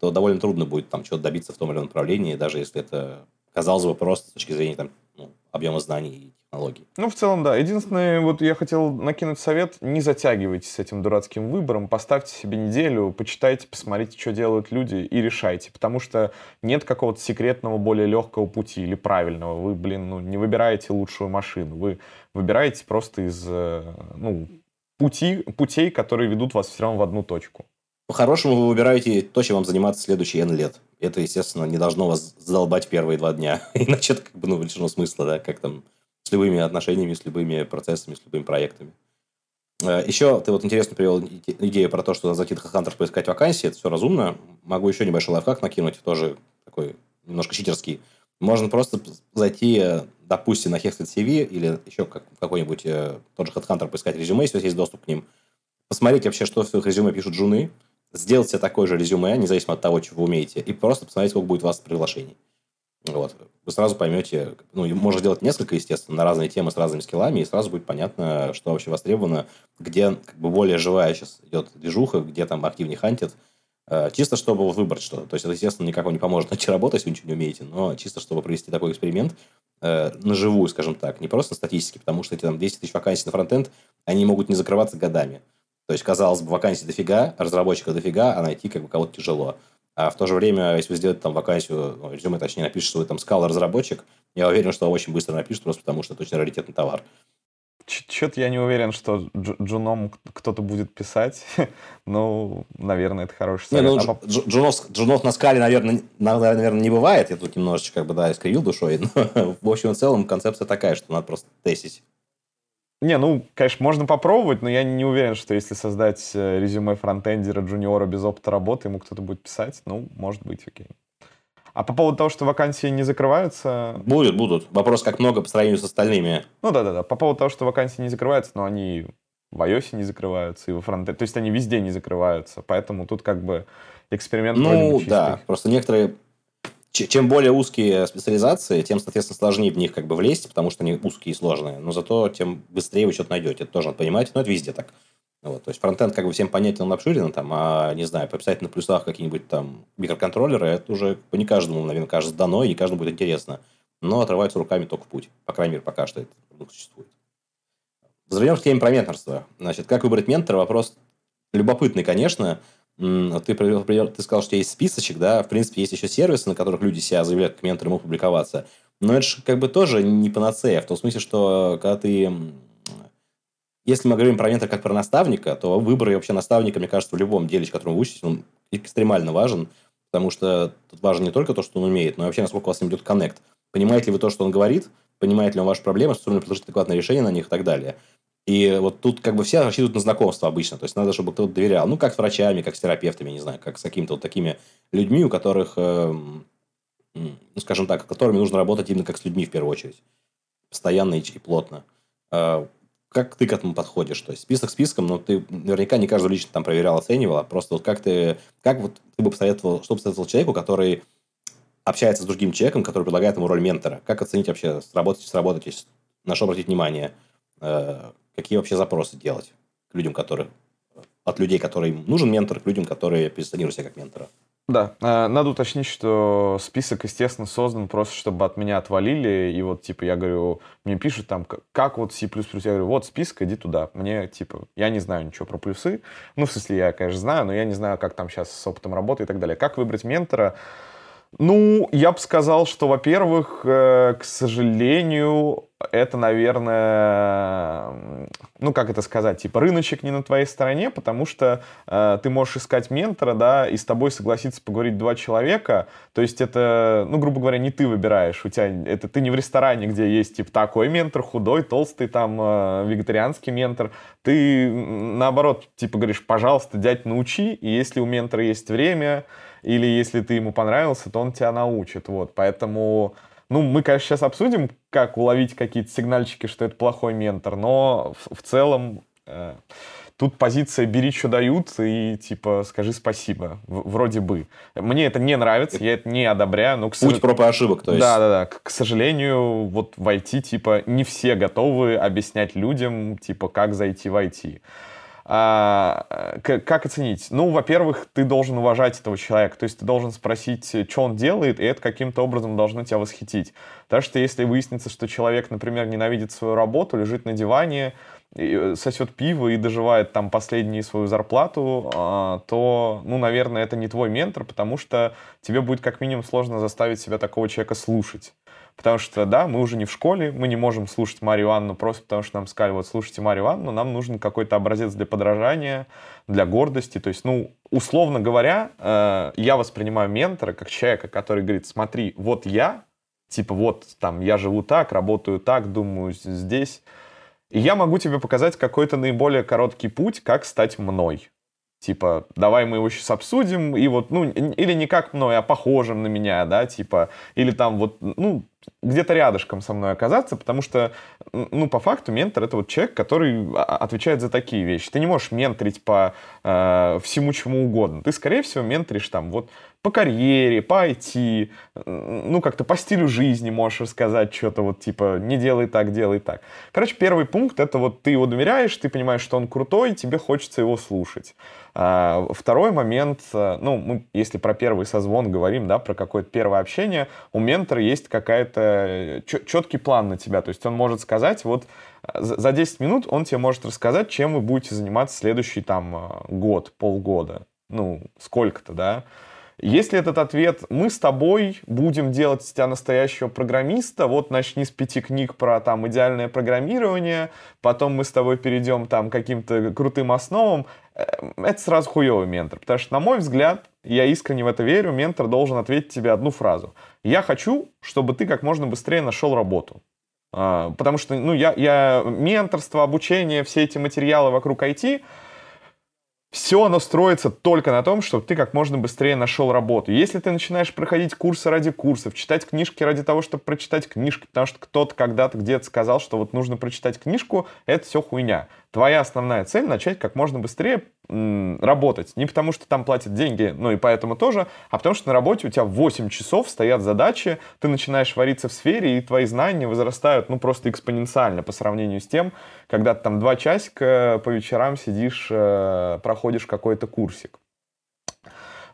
то довольно трудно будет там чего-то добиться в том или ином направлении, даже если это, казалось бы, просто с точки зрения там, ну, объема знаний и технологий. Ну, в целом, да. Единственное, вот я хотел накинуть совет, не затягивайте с этим дурацким выбором, поставьте себе неделю, почитайте, посмотрите, что делают люди и решайте, потому что нет какого-то секретного, более легкого пути или правильного. Вы, блин, ну, не выбираете лучшую машину, вы выбираете просто из, э, ну, пути, путей, которые ведут вас все равно в одну точку. По-хорошему вы выбираете то, чем вам заниматься следующие N лет. Это, естественно, не должно вас задолбать первые два дня. Иначе это как бы ну, лишено смысла, да, как там с любыми отношениями, с любыми процессами, с любыми проектами. Э, Еще ты вот интересно привел идею про то, что зайти в Hunter поискать вакансии. Это все разумно. Могу еще небольшой лайфхак накинуть, тоже такой немножко читерский. Можно просто зайти, допустим, на Hexlet CV или еще как, какой-нибудь э, тот же HeadHunter поискать резюме, если есть доступ к ним. Посмотреть вообще, что в своих резюме пишут джуны, сделать себе такое же резюме, независимо от того, что вы умеете, и просто посмотреть, сколько будет у вас приглашений. Вот. Вы сразу поймете, ну, можно сделать несколько, естественно, на разные темы с разными скиллами, и сразу будет понятно, что вообще востребовано, где как бы более живая сейчас идет движуха, где там активнее хантит. Э, чисто чтобы выбрать что-то. То есть, это, естественно, никак вам не поможет найти работу, если вы ничего не умеете, но чисто чтобы провести такой эксперимент э, на живую, скажем так, не просто на статистике, потому что эти там 10 тысяч вакансий на фронтенд, они могут не закрываться годами. То есть, казалось бы, вакансий дофига, разработчиков дофига, а найти как бы кого-то тяжело. А в то же время, если вы сделаете там вакансию, ну, резюме, точнее, напишете, что вы там скала-разработчик, я уверен, что очень быстро напишут, просто потому что это очень раритетный товар. Что-то я не уверен, что джуном кто-то будет писать. ну, наверное, это хороший совет. Не, ну, а джунов, джунов на скале, наверное, наверное, не бывает. Я тут немножечко, как бы, да, искривил душой. Но, в общем и целом, концепция такая, что надо просто тестить. Не, ну, конечно, можно попробовать, но я не уверен, что если создать э, резюме фронтендера, джуниора без опыта работы, ему кто-то будет писать. Ну, может быть, окей. А по поводу того, что вакансии не закрываются... Будет, будут. Вопрос, как много по сравнению с остальными. Ну да-да-да. По поводу того, что вакансии не закрываются, но они в iOS не закрываются, и во фронте... То есть они везде не закрываются. Поэтому тут как бы эксперимент Ну да, просто некоторые... Чем более узкие специализации, тем, соответственно, сложнее в них как бы влезть, потому что они узкие и сложные. Но зато тем быстрее вы что-то найдете. Это тоже надо понимать. Но это везде так. Вот, то есть фронтенд как бы всем понятен, он обширен, там, а, не знаю, пописать на плюсах какие-нибудь там микроконтроллеры, это уже не каждому, наверное, кажется дано, и не каждому будет интересно. Но отрываются руками только в путь. По крайней мере, пока что это существует. Вернемся к теме про менторство. Значит, как выбрать ментора? Вопрос любопытный, конечно. Ты, ты сказал, что есть списочек, да, в принципе, есть еще сервисы, на которых люди себя заявляют как менторы, могут публиковаться. Но это же как бы тоже не панацея, в том смысле, что когда ты если мы говорим про ментора как про наставника, то выбор вообще наставника, мне кажется, в любом деле, которому вы учитесь, он экстремально важен, потому что тут важно не только то, что он умеет, но и вообще, насколько у вас с ним идет коннект. Понимаете ли вы то, что он говорит, понимаете ли он ваши проблемы, способны предложить адекватное решение на них и так далее. И вот тут как бы все рассчитывают на знакомство обычно. То есть надо, чтобы кто-то доверял. Ну, как с врачами, как с терапевтами, не знаю, как с какими-то вот такими людьми, у которых, э, ну, скажем так, которыми нужно работать именно как с людьми в первую очередь. Постоянно и, плотно. Э, как ты к этому подходишь? То есть список списком, но ты наверняка не каждого лично там проверял, оценивал, а просто вот как ты, как вот ты бы посоветовал, что посоветовал человеку, который общается с другим человеком, который предлагает ему роль ментора? Как оценить вообще, сработать, сработать, на что обратить внимание? Э, какие вообще запросы делать к людям, которые от людей, которым нужен ментор, к людям, которые позиционируют себя как ментора? Да, э, надо уточнить, что список, естественно, создан просто, чтобы от меня отвалили, и вот, типа, я говорю, мне пишут там, как вот C++, я говорю, вот список, иди туда. Мне, типа, я не знаю ничего про плюсы, ну, в смысле, я, конечно, знаю, но я не знаю, как там сейчас с опытом работы и так далее. Как выбрать ментора? Ну, я бы сказал, что, во-первых, э, к сожалению, это, наверное, ну, как это сказать, типа, рыночек не на твоей стороне, потому что э, ты можешь искать ментора, да, и с тобой согласиться поговорить два человека, то есть это, ну, грубо говоря, не ты выбираешь, у тебя, это ты не в ресторане, где есть, типа, такой ментор, худой, толстый, там, э, вегетарианский ментор, ты, наоборот, типа, говоришь, пожалуйста, дядь, научи, и если у ментора есть время, или если ты ему понравился, то он тебя научит, вот, поэтому... Ну, мы, конечно, сейчас обсудим, как уловить какие-то сигнальчики, что это плохой ментор, но в, в целом э, тут позиция «бери, что дают» и типа «скажи спасибо», в, вроде бы. Мне это не нравится, я это не одобряю, но... К Путь проб и ошибок, то есть. Да-да-да, к, к сожалению, вот в IT, типа, не все готовы объяснять людям, типа, как зайти в IT. А, как оценить? Ну, во-первых, ты должен уважать этого человека, то есть ты должен спросить, что он делает, и это каким-то образом должно тебя восхитить. Потому что если выяснится, что человек, например, ненавидит свою работу, лежит на диване, э, сосет пиво и доживает там последнюю свою зарплату, а, то, ну, наверное, это не твой ментор, потому что тебе будет как минимум сложно заставить себя такого человека слушать. Потому что, да, мы уже не в школе, мы не можем слушать Марию Анну просто потому, что нам сказали, вот, слушайте Марию Анну, нам нужен какой-то образец для подражания, для гордости. То есть, ну, условно говоря, э, я воспринимаю ментора как человека, который говорит, смотри, вот я, типа, вот там, я живу так, работаю так, думаю здесь, и я могу тебе показать какой-то наиболее короткий путь, как стать мной. Типа, давай мы его сейчас обсудим, и вот, ну, или не как мной, а похожим на меня, да, типа, или там вот, ну, где-то рядышком со мной оказаться, потому что, ну, по факту ментор — это вот человек, который отвечает за такие вещи. Ты не можешь менторить по э, всему чему угодно. Ты, скорее всего, менторишь там вот по карьере, по IT, ну, как-то по стилю жизни можешь рассказать что-то вот типа не делай так, делай так. Короче, первый пункт — это вот ты его доверяешь, ты понимаешь, что он крутой, тебе хочется его слушать. А, второй момент, э, ну, мы, если про первый созвон говорим, да, про какое-то первое общение, у ментора есть какая-то э, четкий план на тебя, то есть он может сказать, вот э, за 10 минут он тебе может рассказать, чем вы будете заниматься следующий там год, полгода, ну, сколько-то, да, если этот ответ «мы с тобой будем делать из тебя настоящего программиста», вот начни с пяти книг про там идеальное программирование, потом мы с тобой перейдем там каким-то крутым основам, э, это сразу хуевый ментор. Потому что, на мой взгляд, я искренне в это верю, ментор должен ответить тебе одну фразу. «Я хочу, чтобы ты как можно быстрее нашел работу». А, потому что, ну, я, я менторство, обучение, все эти материалы вокруг IT — все оно строится только на том, чтобы ты как можно быстрее нашел работу. Если ты начинаешь проходить курсы ради курсов, читать книжки ради того, чтобы прочитать книжки, потому что кто-то когда-то где-то сказал, что вот нужно прочитать книжку, это все хуйня твоя основная цель начать как можно быстрее работать. Не потому, что там платят деньги, ну и поэтому тоже, а потому что на работе у тебя 8 часов стоят задачи, ты начинаешь вариться в сфере, и твои знания возрастают, ну, просто экспоненциально по сравнению с тем, когда ты там два часика по вечерам сидишь, э, проходишь какой-то курсик.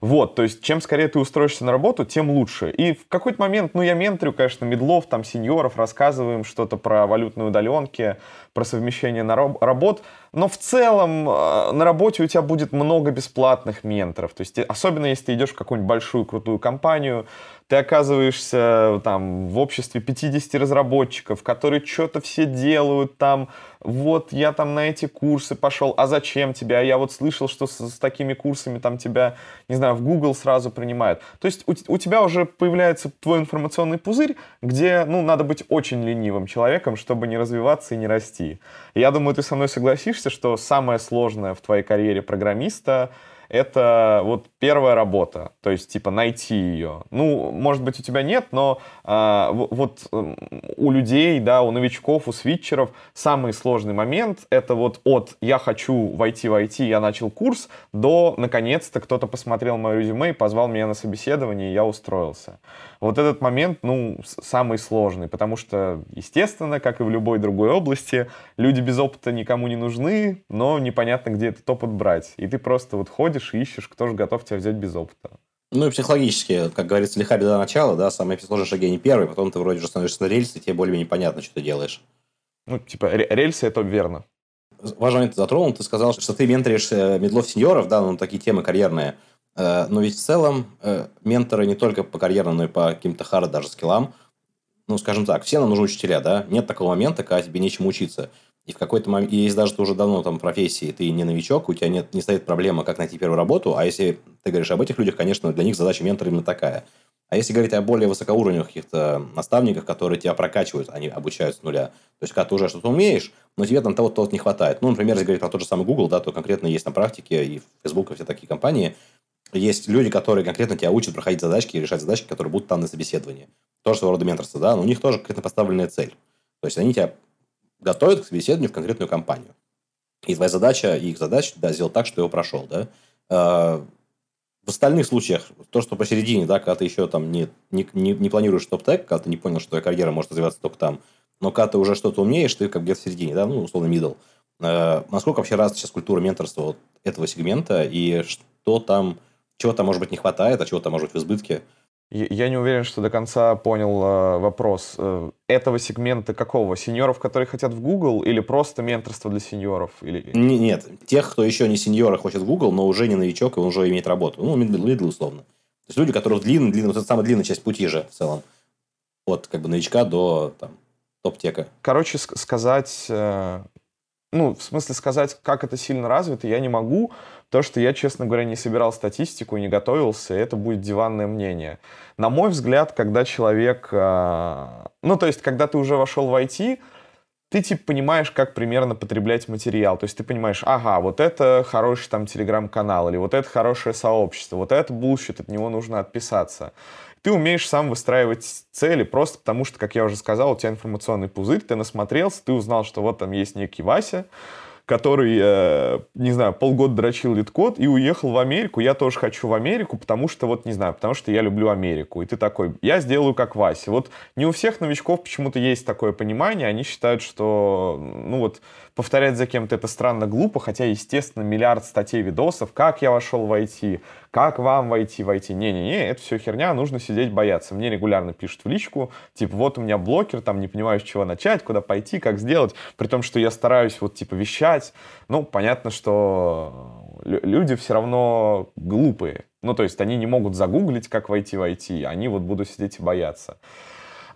Вот, то есть, чем скорее ты устроишься на работу, тем лучше. И в какой-то момент, ну, я менторю, конечно, медлов, там, сеньоров, рассказываем что-то про валютные удаленки, про совмещение на раб- работ. Но в целом э, на работе у тебя будет много бесплатных менторов. То есть, особенно если ты идешь в какую-нибудь большую крутую компанию, ты оказываешься там в обществе 50 разработчиков, которые что-то все делают там, вот я там на эти курсы пошел, а зачем тебе? А я вот слышал, что с, с такими курсами там тебя, не знаю, в Google сразу принимают. То есть у, у тебя уже появляется твой информационный пузырь, где, ну, надо быть очень ленивым человеком, чтобы не развиваться и не расти. И я думаю, ты со мной согласишься, что самое сложное в твоей карьере программиста — это вот первая работа, то есть типа найти ее. Ну, может быть, у тебя нет, но а, вот у людей, да, у новичков, у свитчеров самый сложный момент это вот от я хочу войти в IT, я начал курс, до наконец-то кто-то посмотрел мое резюме и позвал меня на собеседование, и я устроился. Вот этот момент, ну, самый сложный, потому что, естественно, как и в любой другой области, люди без опыта никому не нужны, но непонятно, где этот опыт брать. И ты просто вот ходишь и ищешь, кто же готов тебя взять без опыта. Ну и психологически, как говорится, лиха беда начала, да, самые сложные шаги не первые, потом ты вроде уже становишься на рельсы, тебе более-менее понятно, что ты делаешь. Ну, типа, рельсы это верно. Важный момент затронул, ты сказал, что ты менторишь э, медлов сеньоров, да, ну, такие темы карьерные. Э, но ведь в целом э, менторы не только по карьерным, но и по каким-то хард даже скиллам. Ну, скажем так, все нам нужны учителя, да? Нет такого момента, когда тебе нечему учиться. И в какой-то момент, и если даже ты уже давно там профессии, ты не новичок, у тебя нет, не стоит проблема, как найти первую работу, а если ты говоришь об этих людях, конечно, для них задача ментора именно такая. А если говорить о более высокоуровневых каких-то наставниках, которые тебя прокачивают, они обучают с нуля, то есть, когда ты уже что-то умеешь, но тебе там того-то не хватает. Ну, например, если говорить про тот же самый Google, да, то конкретно есть на практике и Facebook, и все такие компании, есть люди, которые конкретно тебя учат проходить задачки и решать задачки, которые будут там на собеседовании. Тоже своего рода менторство, да, но у них тоже конкретно поставленная цель. То есть они тебя готовят к собеседованию в конкретную компанию. И твоя задача, и их задача, да, сделать так, что его прошел, да. А, в остальных случаях, то, что посередине, да, когда ты еще там не, не, не, не планируешь топ-тег, когда ты не понял, что твоя карьера может развиваться только там, но когда ты уже что-то умеешь, ты как где-то в середине, да, ну, условно, middle, Э, насколько вообще развита сейчас культура менторства вот этого сегмента, и что там, чего там, может быть, не хватает, а чего там, может быть, в избытке? Я не уверен, что до конца понял э, вопрос. Э, этого сегмента какого? Сеньоров, которые хотят в Google, или просто менторство для сеньоров? Или... Не, нет, тех, кто еще не сеньора, хочет в Google, но уже не новичок, и уже имеет работу. Ну, middle, условно. То есть люди, которые длинные, длинные, вот это самая длинная часть пути же в целом. От как бы новичка до там, топ-тека. Короче, сказать... Э, ну, в смысле сказать, как это сильно развито, я не могу, то, что я, честно говоря, не собирал статистику, не готовился, это будет диванное мнение. На мой взгляд, когда человек... Э, ну, то есть, когда ты уже вошел в IT, ты, типа, понимаешь, как примерно потреблять материал. То есть ты понимаешь, ага, вот это хороший там телеграм-канал, или вот это хорошее сообщество, вот это bullshit, от него нужно отписаться. Ты умеешь сам выстраивать цели просто потому, что, как я уже сказал, у тебя информационный пузырь, ты насмотрелся, ты узнал, что вот там есть некий Вася, который, э, не знаю, полгода дрочил LeetCode и уехал в Америку. Я тоже хочу в Америку, потому что, вот, не знаю, потому что я люблю Америку. И ты такой, я сделаю как Вася. Вот не у всех новичков почему-то есть такое понимание. Они считают, что, ну вот, повторять за кем-то это странно глупо, хотя, естественно, миллиард статей, видосов, как я вошел в IT, как вам войти в IT. Не-не-не, это все херня, нужно сидеть бояться. Мне регулярно пишут в личку, типа, вот у меня блокер, там, не понимаю, с чего начать, куда пойти, как сделать, при том, что я стараюсь вот, типа, вещать. Ну, понятно, что люди все равно глупые. Ну, то есть они не могут загуглить, как войти в IT, они вот будут сидеть и бояться.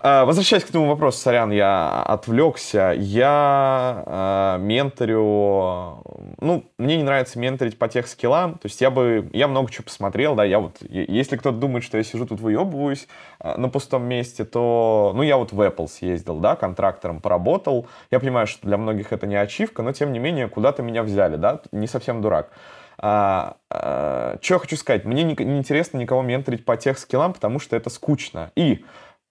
А, возвращаясь к этому вопросу, сорян, я отвлекся. Я э, менторю... Ну, мне не нравится менторить по тех скиллам. То есть я бы... Я много чего посмотрел, да, я вот... Если кто-то думает, что я сижу тут выебываюсь э, на пустом месте, то... Ну, я вот в Apple съездил, да, контрактором поработал. Я понимаю, что для многих это не ачивка, но, тем не менее, куда-то меня взяли, да, не совсем дурак. А, а, что я хочу сказать? Мне не, не интересно никого менторить по тех скиллам, потому что это скучно. И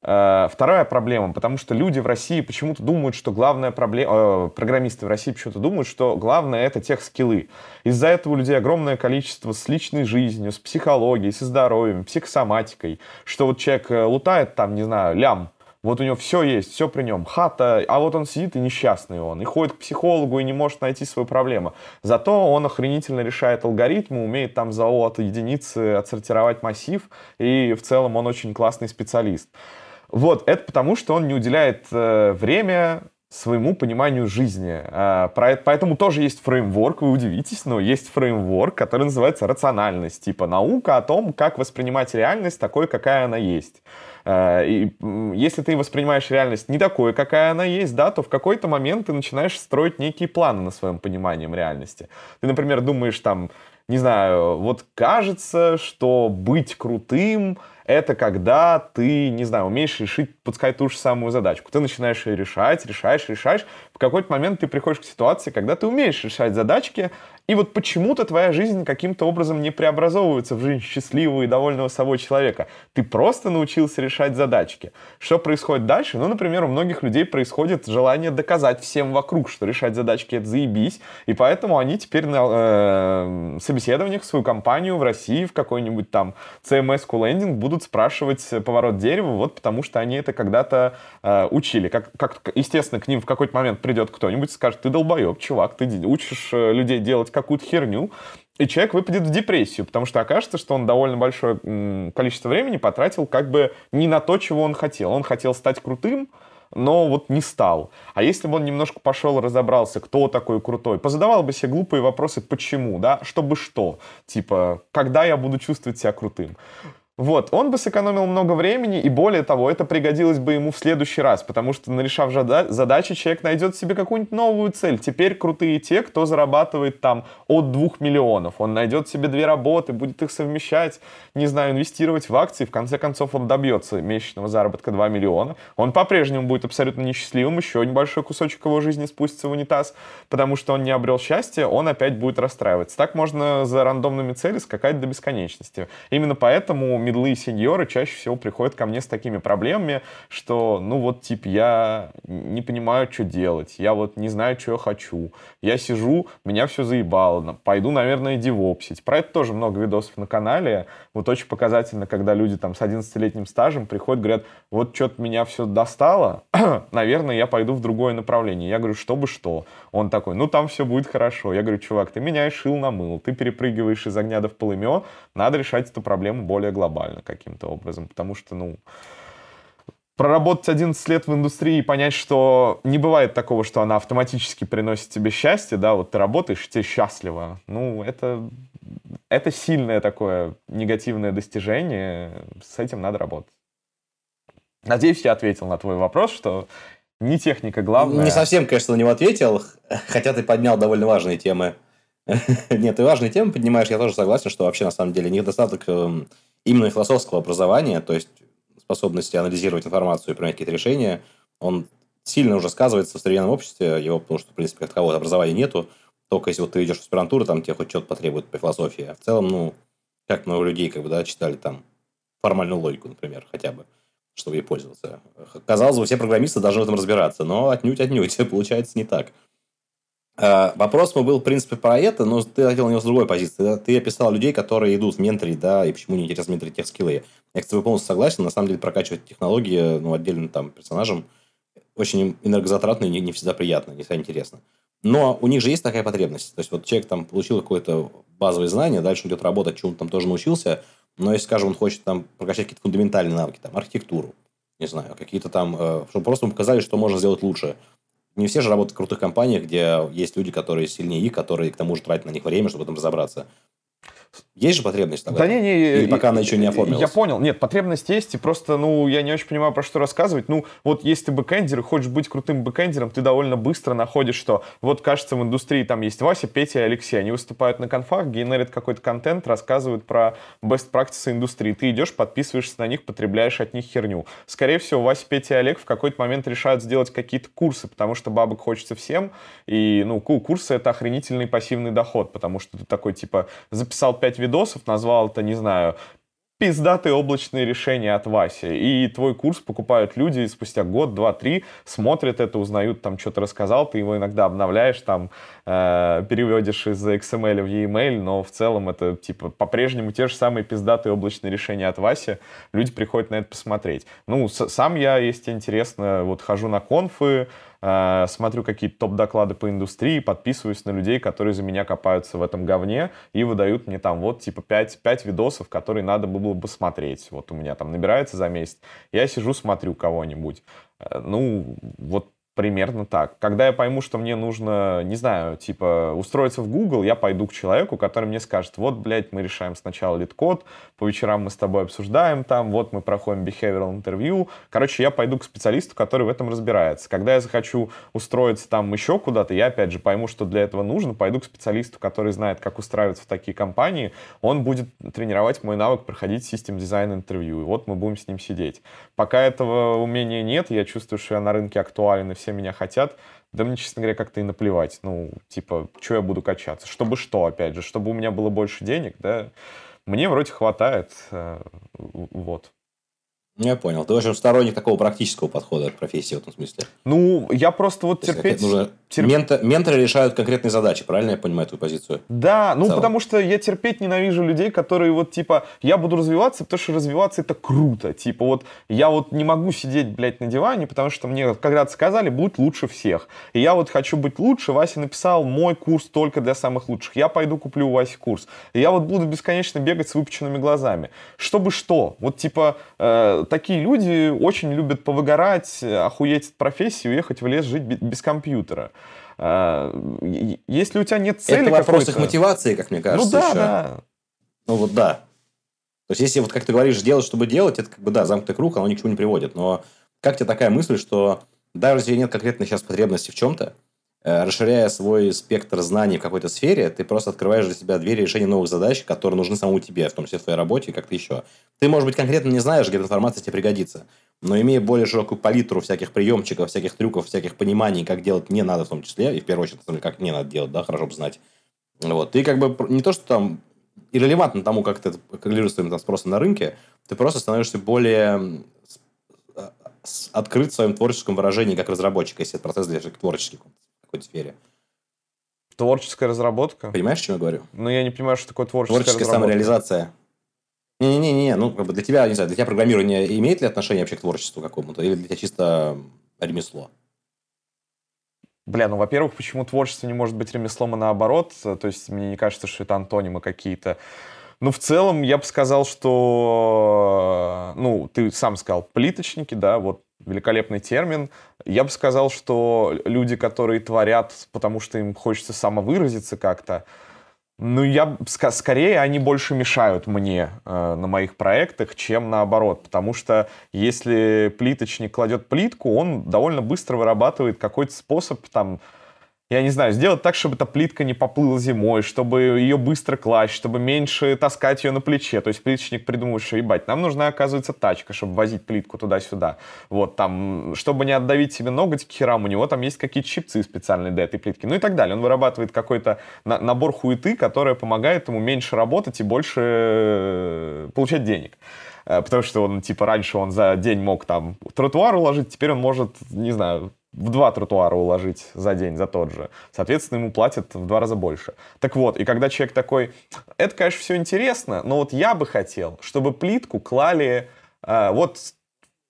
вторая проблема, потому что люди в России почему-то думают, что главная проблема, э, программисты в России почему-то думают, что главное это тех скиллы. Из-за этого у людей огромное количество с личной жизнью, с психологией, со здоровьем, психосоматикой, что вот человек э, лутает там, не знаю, лям, вот у него все есть, все при нем, хата, а вот он сидит и несчастный он, и ходит к психологу и не может найти свою проблему. Зато он охренительно решает алгоритмы, умеет там за О от единицы отсортировать массив, и в целом он очень классный специалист. Вот, это потому, что он не уделяет э, время своему пониманию жизни. Э, про, поэтому тоже есть фреймворк, вы удивитесь, но есть фреймворк, который называется рациональность, типа наука о том, как воспринимать реальность такой, какая она есть. Э, и если ты воспринимаешь реальность не такой, какая она есть, да, то в какой-то момент ты начинаешь строить некие планы на своем понимании реальности. Ты, например, думаешь там, не знаю, вот кажется, что быть крутым — это когда ты, не знаю, умеешь решить, пускай ту же самую задачку. Ты начинаешь ее решать, решаешь, решаешь. В какой-то момент ты приходишь к ситуации, когда ты умеешь решать задачки, и вот почему-то твоя жизнь каким-то образом не преобразовывается в жизнь счастливого и довольного собой человека. Ты просто научился решать задачки. Что происходит дальше? Ну, например, у многих людей происходит желание доказать всем вокруг, что решать задачки — это заебись, и поэтому они теперь на э, собеседованиях свою компанию в России в какой-нибудь там CMS-лендинг будут спрашивать поворот дерева, вот потому что они это когда-то э, учили. Как, как, естественно, к ним в какой-то момент придет кто-нибудь и скажет, ты долбоеб, чувак, ты учишь э, людей делать какую-то херню, и человек выпадет в депрессию, потому что окажется, что он довольно большое количество времени потратил как бы не на то, чего он хотел. Он хотел стать крутым, но вот не стал. А если бы он немножко пошел разобрался, кто такой крутой, позадавал бы себе глупые вопросы, почему, да, чтобы что, типа, когда я буду чувствовать себя крутым. Вот, он бы сэкономил много времени, и более того, это пригодилось бы ему в следующий раз, потому что, нарешав задачи, человек найдет себе какую-нибудь новую цель. Теперь крутые те, кто зарабатывает там от двух миллионов. Он найдет себе две работы, будет их совмещать, не знаю, инвестировать в акции, в конце концов он добьется месячного заработка 2 миллиона. Он по-прежнему будет абсолютно несчастливым, еще небольшой кусочек его жизни спустится в унитаз, потому что он не обрел счастья, он опять будет расстраиваться. Так можно за рандомными цели скакать до бесконечности. Именно поэтому медлы и сеньоры чаще всего приходят ко мне с такими проблемами, что, ну вот, типа, я не понимаю, что делать, я вот не знаю, что я хочу. Я сижу, меня все заебало, пойду, наверное, девопсить. Про это тоже много видосов на канале. Вот очень показательно, когда люди там с 11-летним стажем приходят, говорят, вот что-то меня все достало, наверное, я пойду в другое направление. Я говорю, чтобы что? Он такой, ну там все будет хорошо. Я говорю, чувак, ты меня шил на мыл, ты перепрыгиваешь из огня до в полымё, надо решать эту проблему более глобально каким-то образом, потому что, ну, проработать 11 лет в индустрии и понять, что не бывает такого, что она автоматически приносит тебе счастье, да, вот ты работаешь, тебе счастливо, ну, это, это сильное такое негативное достижение, с этим надо работать. Надеюсь, я ответил на твой вопрос, что не техника главная. Не совсем, конечно, на него ответил, хотя ты поднял довольно важные темы. Нет, ты важные темы поднимаешь, я тоже согласен, что вообще на самом деле недостаток эм, именно философского образования, то есть способности анализировать информацию и принять какие-то решения, он сильно уже сказывается в современном обществе, его, потому что, в принципе, как такового образования нету, только если вот ты идешь в аспирантуру, там тебе хоть что-то потребует по философии. А в целом, ну, как много людей, как бы, да, читали там формальную логику, например, хотя бы чтобы ей пользоваться. Казалось бы, все программисты должны в этом разбираться, но отнюдь-отнюдь, получается не так. А, вопрос мой был, в принципе, про это, но ты хотел на него с другой позиции. Ты описал людей, которые идут в менторе, да, и почему не интересно менторить тех скиллы. Я с тобой полностью согласен. На самом деле, прокачивать технологии ну, отдельным там персонажам очень энергозатратно и не, не всегда приятно, не всегда интересно. Но у них же есть такая потребность. То есть, вот человек там получил какое-то базовое знание, дальше идет работать, чему-то там тоже научился, но если, скажем, он хочет там прокачать какие-то фундаментальные навыки, там, архитектуру, не знаю, какие-то там, э, чтобы просто ему показали, что можно сделать лучше. Не все же работают в крутых компаниях, где есть люди, которые сильнее их, которые к тому же тратят на них время, чтобы этом разобраться. Есть же потребность там? Да не, не, Или пока она еще не оформилась? Я понял. Нет, потребность есть, и просто, ну, я не очень понимаю, про что рассказывать. Ну, вот если ты бэкэндер и хочешь быть крутым бэкэндером, ты довольно быстро находишь, что вот, кажется, в индустрии там есть Вася, Петя и Алексей. Они выступают на конфах, генерят какой-то контент, рассказывают про best practices индустрии. Ты идешь, подписываешься на них, потребляешь от них херню. Скорее всего, Вася, Петя и Олег в какой-то момент решают сделать какие-то курсы, потому что бабок хочется всем, и, ну, курсы — это охренительный пассивный доход, потому что ты такой, типа, записал 5 видосов, назвал это, не знаю, пиздатые облачные решения от Васи. И твой курс покупают люди и спустя год, два, три, смотрят это, узнают, там что-то рассказал, ты его иногда обновляешь, там э, переводишь из XML в e-mail, но в целом это типа по-прежнему те же самые пиздатые облачные решения от Васи. Люди приходят на это посмотреть. Ну, сам я, если интересно, вот хожу на конфы, смотрю какие-то топ-доклады по индустрии, подписываюсь на людей, которые за меня копаются в этом говне и выдают мне там вот типа 5, 5 видосов, которые надо было бы смотреть. Вот у меня там набирается за месяц. Я сижу, смотрю кого-нибудь. Э, ну, вот Примерно так. Когда я пойму, что мне нужно, не знаю, типа, устроиться в Google, я пойду к человеку, который мне скажет, вот, блядь, мы решаем сначала LeetCode, по вечерам мы с тобой обсуждаем там, вот мы проходим behavioral интервью. Короче, я пойду к специалисту, который в этом разбирается. Когда я захочу устроиться там еще куда-то, я, опять же, пойму, что для этого нужно, пойду к специалисту, который знает, как устраиваться в такие компании, он будет тренировать мой навык проходить систем дизайн интервью. И вот мы будем с ним сидеть. Пока этого умения нет, я чувствую, что я на рынке актуален и все меня хотят, да мне, честно говоря, как-то и наплевать. Ну, типа, что я буду качаться? Чтобы что, опять же? Чтобы у меня было больше денег, да? Мне вроде хватает. Э, вот. Я понял. Ты, в общем, сторонник такого практического подхода к профессии в этом смысле. Ну, я просто вот терпеть... Нужно... Терп... Ментор... Менторы решают конкретные задачи, правильно я понимаю твою позицию? Да, ну, потому что я терпеть ненавижу людей, которые вот, типа, я буду развиваться, потому что развиваться это круто. Типа, вот, я вот не могу сидеть, блядь, на диване, потому что мне когда-то сказали, будь лучше всех. И я вот хочу быть лучше. Вася написал мой курс только для самых лучших. Я пойду куплю у Васи курс. И я вот буду бесконечно бегать с выпученными глазами. Чтобы что? Вот, типа, э, такие люди очень любят повыгорать, охуеть от профессии, уехать в лес жить без компьютера. А, если у тебя нет цели... Это вопрос их мотивации, как мне ну кажется. Ну да, еще. да. Ну вот да. То есть, если вот как ты говоришь, делать, чтобы делать, это как бы, да, замкнутый круг, оно ни к чему не приводит. Но как тебе такая мысль, что даже если нет конкретной сейчас потребности в чем-то, расширяя свой спектр знаний в какой-то сфере, ты просто открываешь для себя двери решения новых задач, которые нужны самому тебе, в том числе в твоей работе и как-то еще. Ты, может быть, конкретно не знаешь, где эта информация тебе пригодится, но имея более широкую палитру всяких приемчиков, всяких трюков, всяких пониманий, как делать не надо в том числе, и в первую очередь, как не надо делать, да, хорошо бы знать. Вот. Ты как бы не то, что там и релевантно тому, как это коррелирует с твоим спросом на рынке, ты просто становишься более э, открыт в своем творческом выражении как разработчик, если этот процесс для творческий в какой-то сфере. Творческая разработка? Понимаешь, о чем я говорю? Ну, я не понимаю, что такое творческая Творческая самореализация. Не-не-не, ну, как бы для тебя, не знаю, для тебя программирование имеет ли отношение вообще к творчеству какому-то? Или для тебя чисто ремесло? Бля, ну, во-первых, почему творчество не может быть ремеслом, и наоборот? То есть, мне не кажется, что это антонимы какие-то. Ну, в целом, я бы сказал, что, ну, ты сам сказал, плиточники, да, вот великолепный термин. Я бы сказал, что люди, которые творят, потому что им хочется самовыразиться как-то, ну, я скорее они больше мешают мне э, на моих проектах, чем наоборот. Потому что если плиточник кладет плитку, он довольно быстро вырабатывает какой-то способ там я не знаю, сделать так, чтобы эта плитка не поплыла зимой, чтобы ее быстро класть, чтобы меньше таскать ее на плече. То есть плиточник придумывает, что, ебать, нам нужна, оказывается, тачка, чтобы возить плитку туда-сюда. Вот, там, чтобы не отдавить себе ноготь к херам, у него там есть какие-то щипцы специальные для этой плитки, ну и так далее. Он вырабатывает какой-то на набор хуеты, которая помогает ему меньше работать и больше э, получать денег э, потому что он, типа, раньше он за день мог там тротуар уложить, теперь он может, не знаю, в два тротуара уложить за день, за тот же. Соответственно, ему платят в два раза больше. Так вот, и когда человек такой, это, конечно, все интересно, но вот я бы хотел, чтобы плитку клали э, вот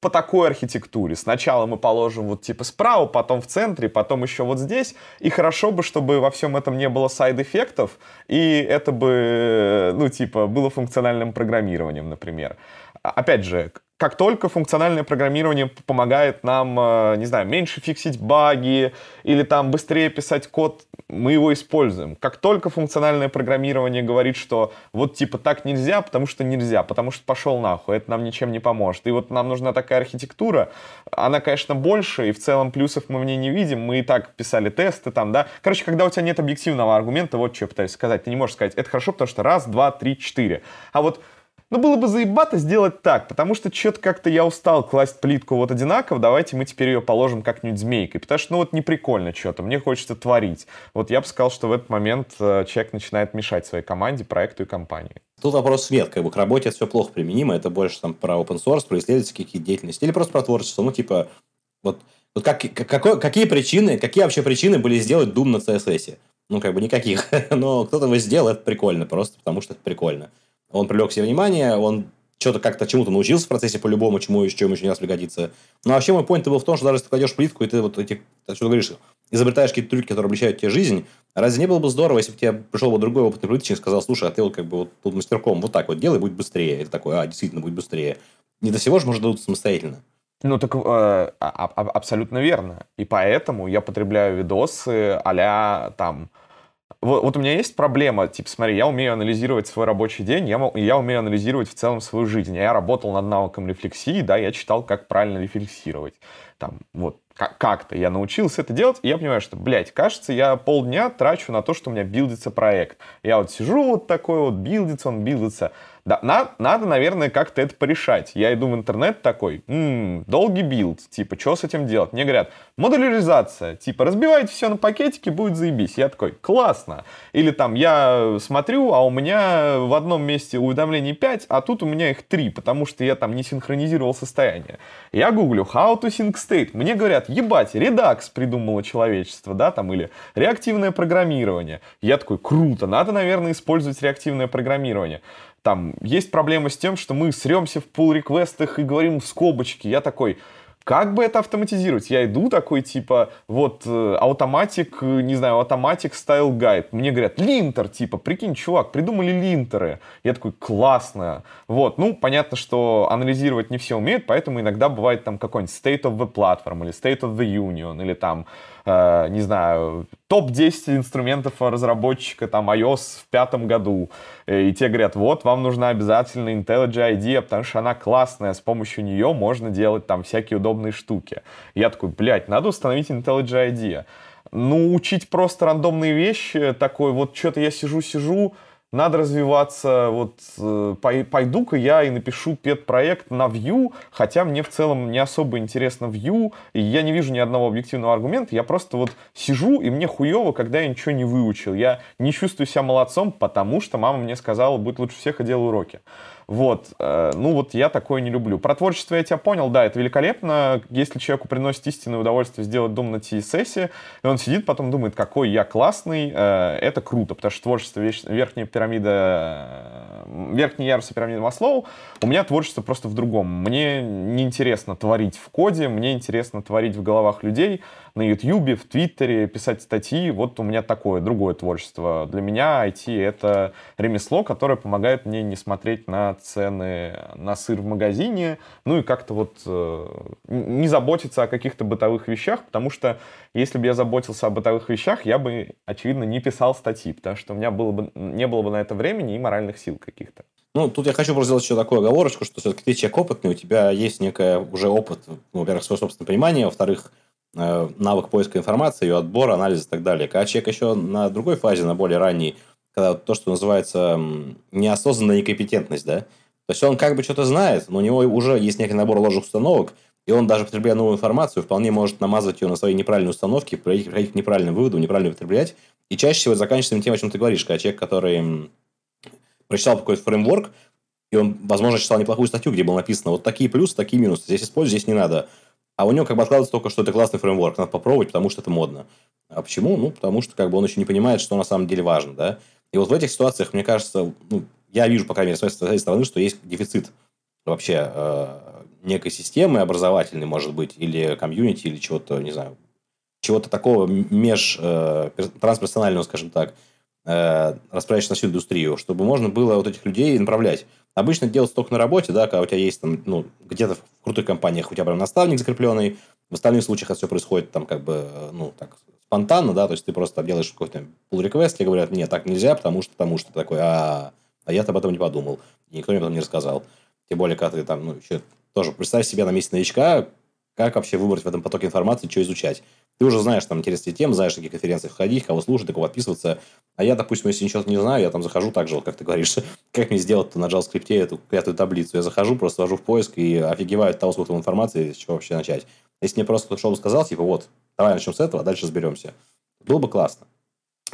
по такой архитектуре. Сначала мы положим вот типа справа, потом в центре, потом еще вот здесь. И хорошо бы, чтобы во всем этом не было сайд-эффектов, и это бы, ну, типа, было функциональным программированием, например. Опять же, как только функциональное программирование помогает нам, э, не знаю, меньше фиксить баги или там быстрее писать код, мы его используем. Как только функциональное программирование говорит, что вот типа так нельзя, потому что нельзя, потому что пошел нахуй, это нам ничем не поможет. И вот нам нужна такая архитектура, она, конечно, больше, и в целом плюсов мы в ней не видим, мы и так писали тесты там, да. Короче, когда у тебя нет объективного аргумента, вот что я пытаюсь сказать, ты не можешь сказать, это хорошо, потому что раз, два, три, четыре. А вот ну, было бы заебато сделать так, потому что что-то как-то я устал класть плитку вот одинаково, давайте мы теперь ее положим как-нибудь змейкой, потому что, ну, вот не прикольно что-то, мне хочется творить. Вот я бы сказал, что в этот момент э, человек начинает мешать своей команде, проекту и компании. Тут вопрос нет, как бы к работе все плохо применимо, это больше там про open source, про исследовательские какие деятельности, или просто про творчество, ну, типа, вот, вот как, какой, какие причины, какие вообще причины были сделать Doom на CSS? Ну, как бы никаких, но кто-то его сделал, это прикольно, просто потому что это прикольно он привлек себе внимание, он что-то как-то чему-то научился в процессе по-любому, чему еще ему еще не раз пригодится. Но вообще мой point был в том, что даже если ты кладешь плитку, и ты вот эти, что ты говоришь, изобретаешь какие-то трюки, которые облегчают тебе жизнь, разве не было бы здорово, если бы тебе пришел бы другой опытный плиточник и сказал, слушай, а ты вот как бы вот тут мастерком вот так вот делай, будет быстрее. Это такое, а, действительно, будет быстрее. Не до всего же можно дадут самостоятельно. Ну, так э, а, а, абсолютно верно. И поэтому я потребляю видосы а там вот, вот у меня есть проблема, типа, смотри, я умею анализировать свой рабочий день, я, я умею анализировать в целом свою жизнь. Я работал над навыком рефлексии, да, я читал, как правильно рефлексировать. Там, вот, как-то я научился это делать, и я понимаю, что, блядь, кажется, я полдня трачу на то, что у меня билдится проект. Я вот сижу вот такой вот, билдится он, билдится. Да, на, надо, наверное, как-то это порешать. Я иду в интернет такой, м-м, долгий build, типа, что с этим делать? Мне говорят, модуляризация, типа, разбивайте все на пакетики, будет заебись. Я такой, классно. Или там, я смотрю, а у меня в одном месте уведомлений 5, а тут у меня их 3, потому что я там не синхронизировал состояние. Я гуглю, how to sync state. Мне говорят, ебать, редакс придумало человечество, да, там, или реактивное программирование. Я такой, круто, надо, наверное, использовать реактивное программирование. Там есть проблема с тем, что мы сремся в pull-реквестах и говорим в скобочки. Я такой, как бы это автоматизировать? Я иду такой, типа, вот, э, автоматик, э, не знаю, автоматик стайл гайд. Мне говорят, линтер, типа, прикинь, чувак, придумали линтеры. Я такой, классно. Вот, ну, понятно, что анализировать не все умеют, поэтому иногда бывает там какой-нибудь state of the platform или state of the union, или там Э, не знаю, топ-10 инструментов разработчика там iOS в пятом году. Э, и те говорят, вот, вам нужна обязательно IntelliJ IDEA, потому что она классная, с помощью нее можно делать там всякие удобные штуки. я такой, блядь, надо установить IntelliJ IDEA. Ну, учить просто рандомные вещи, такой вот что-то я сижу-сижу, надо развиваться, вот э, пойду-ка я и напишу пет-проект на Vue, хотя мне в целом не особо интересно Vue, и я не вижу ни одного объективного аргумента, я просто вот сижу, и мне хуево, когда я ничего не выучил. Я не чувствую себя молодцом, потому что мама мне сказала, будет лучше всех и делай уроки. Вот. Э, ну вот я такое не люблю. Про творчество я тебя понял, да, это великолепно. Если человеку приносит истинное удовольствие сделать дом на TSS, и он сидит, потом думает, какой я классный, э, это круто, потому что творчество верхняя пирамида, э, верхний ярус пирамиды Маслоу, у меня творчество просто в другом. Мне неинтересно творить в коде, мне интересно творить в головах людей, на Ютьюбе, в Твиттере, писать статьи. Вот у меня такое, другое творчество. Для меня IT — это ремесло, которое помогает мне не смотреть на цены на сыр в магазине, ну и как-то вот э, не заботиться о каких-то бытовых вещах, потому что если бы я заботился о бытовых вещах, я бы, очевидно, не писал статьи, потому что у меня было бы, не было бы на это времени и моральных сил каких-то. Ну, тут я хочу просто сделать еще такую оговорочку, что все-таки ты человек опытный, у тебя есть некая уже опыт, ну, во-первых, свое собственное понимание, во-вторых, Э, навык поиска информации, ее отбора, анализа и так далее. Когда человек еще на другой фазе, на более ранней, когда то, что называется неосознанная некомпетентность, да, то есть он как бы что-то знает, но у него уже есть некий набор ложных установок, и он даже потребляя новую информацию, вполне может намазывать ее на свои неправильные установки, приходить к неправильным выводам, неправильно употреблять. И чаще всего это заканчивается тем, о чем ты говоришь, когда человек, который прочитал какой-то фреймворк, и он, возможно, читал неплохую статью, где было написано вот такие плюсы, такие минусы. Здесь используй, здесь не надо. А у него как бы откладывается только, что это классный фреймворк, надо попробовать, потому что это модно. А почему? Ну, потому что как бы он еще не понимает, что на самом деле важно, да. И вот в этих ситуациях, мне кажется, ну, я вижу, по крайней мере, с своей стороны, что есть дефицит вообще э, некой системы образовательной, может быть, или комьюнити, или чего-то, не знаю, чего-то такого меж э, скажем так, э, распространяющего на всю индустрию, чтобы можно было вот этих людей направлять. Обычно делается только на работе, да, когда у тебя есть там, ну, где-то в крутых компаниях у тебя прям наставник закрепленный, в остальных случаях это все происходит там как бы, ну, так, спонтанно, да, то есть ты просто делаешь какой-то pull request, тебе говорят, нет, так нельзя, потому что, потому что ты такой, а, а я-то об этом не подумал, и никто мне об этом не рассказал. Тем более, когда ты там, ну, еще тоже представь себе на месте новичка, как вообще выбрать в этом потоке информации, что изучать. Ты уже знаешь там интересные темы, знаешь, на какие конференции ходить, кого слушать, на кого подписываться. А я, допустим, если ничего не знаю, я там захожу так же, как ты говоришь, как мне сделать на JavaScript эту пятую таблицу. Я захожу, просто ввожу в поиск и офигеваю от того, сколько там информации, с чего вообще начать. Если мне просто кто-то сказал, типа, вот, давай начнем с этого, а дальше разберемся. Было бы классно.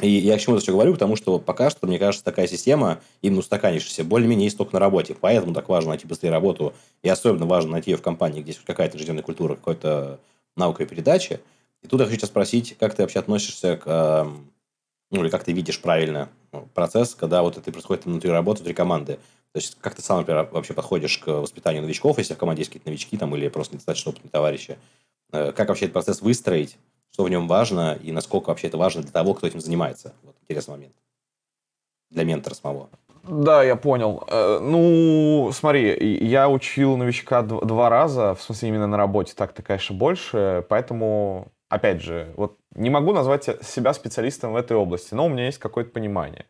И я к чему это все говорю, потому что пока что, мне кажется, такая система, именно устаканившаяся, более-менее есть только на работе. Поэтому так важно найти быстрее работу. И особенно важно найти ее в компании, где есть какая-то ежедневная культура, какой-то наука и передача. И тут я хочу тебя спросить, как ты вообще относишься к... Эм, ну, или как ты видишь правильно ну, процесс, когда вот это происходит внутри работы, внутри команды. То есть, как ты сам, например, вообще подходишь к воспитанию новичков, если в команде есть какие-то новички там, или просто недостаточно опытные товарищи. Э, как вообще этот процесс выстроить, что в нем важно, и насколько вообще это важно для того, кто этим занимается. Вот интересный момент. Для ментора самого. Да, я понял. Э, ну, смотри, я учил новичка два раза, в смысле именно на работе, так-то, конечно, больше, поэтому опять же, вот не могу назвать себя специалистом в этой области, но у меня есть какое-то понимание.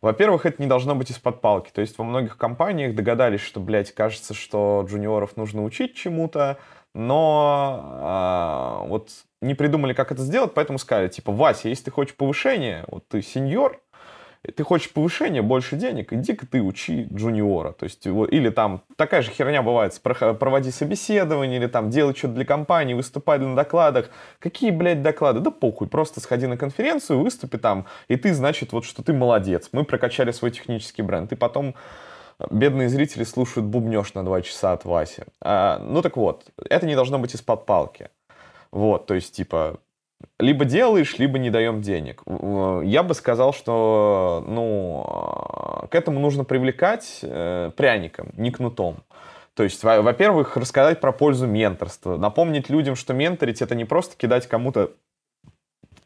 Во-первых, это не должно быть из-под палки. То есть во многих компаниях догадались, что, блядь, кажется, что джуниоров нужно учить чему-то, но а, вот не придумали, как это сделать, поэтому сказали, типа, Вася, если ты хочешь повышения, вот ты сеньор, ты хочешь повышения, больше денег, иди-ка ты учи джуниора. То есть, или там такая же херня бывает, проводи собеседование, или там делай что-то для компании, выступай на докладах. Какие, блядь, доклады? Да похуй, просто сходи на конференцию, выступи там, и ты, значит, вот что ты молодец. Мы прокачали свой технический бренд. И потом бедные зрители слушают бубнеж на два часа от Васи. А, ну так вот, это не должно быть из-под палки. Вот, то есть, типа, либо делаешь, либо не даем денег. Я бы сказал, что ну, к этому нужно привлекать э, пряником, не кнутом. То есть, во-первых, рассказать про пользу менторства, напомнить людям, что менторить это не просто кидать кому-то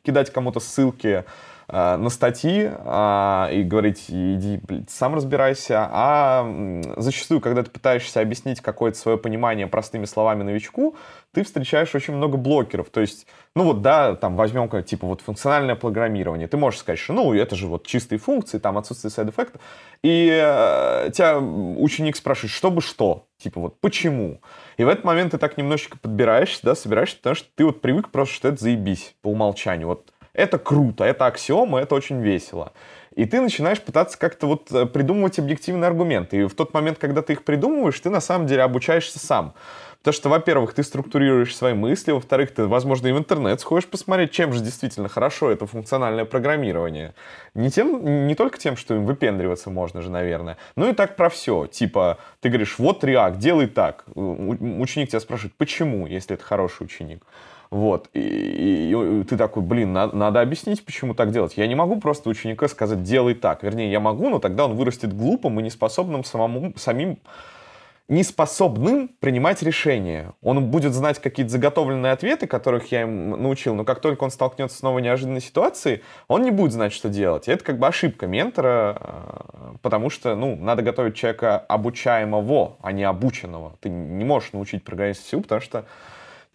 кидать кому-то ссылки Э, на статьи а, и говорить, иди, блядь, сам разбирайся, а зачастую, когда ты пытаешься объяснить какое-то свое понимание простыми словами новичку, ты встречаешь очень много блокеров, то есть, ну вот, да, там, возьмем, как, типа, вот функциональное программирование, ты можешь сказать, что, ну, это же вот чистые функции, там, отсутствие сайд-эффекта, и э, тебя ученик спрашивает, чтобы что, типа, вот, почему, и в этот момент ты так немножечко подбираешься, да, собираешься, потому что ты вот привык просто, что это заебись по умолчанию, вот, это круто, это аксиома, это очень весело. И ты начинаешь пытаться как-то вот э, придумывать объективные аргументы. И в тот момент, когда ты их придумываешь, ты на самом деле обучаешься сам. Потому что, во-первых, ты структурируешь свои мысли, во-вторых, ты, возможно, и в интернет сходишь посмотреть, чем же действительно хорошо это функциональное программирование. Не, тем, не только тем, что им выпендриваться можно же, наверное, но и так про все. Типа, ты говоришь, вот React, делай так. Ученик тебя спрашивает, почему, если это хороший ученик. Вот. И, и, и ты такой, блин, надо, надо объяснить, почему так делать. Я не могу просто ученика сказать, делай так. Вернее, я могу, но тогда он вырастет глупым и неспособным самому, самим неспособным принимать решения. Он будет знать какие-то заготовленные ответы, которых я им научил, но как только он столкнется с новой неожиданной ситуацией, он не будет знать, что делать. И это как бы ошибка ментора, э, потому что, ну, надо готовить человека обучаемого, а не обученного. Ты не можешь научить программиста всю, потому что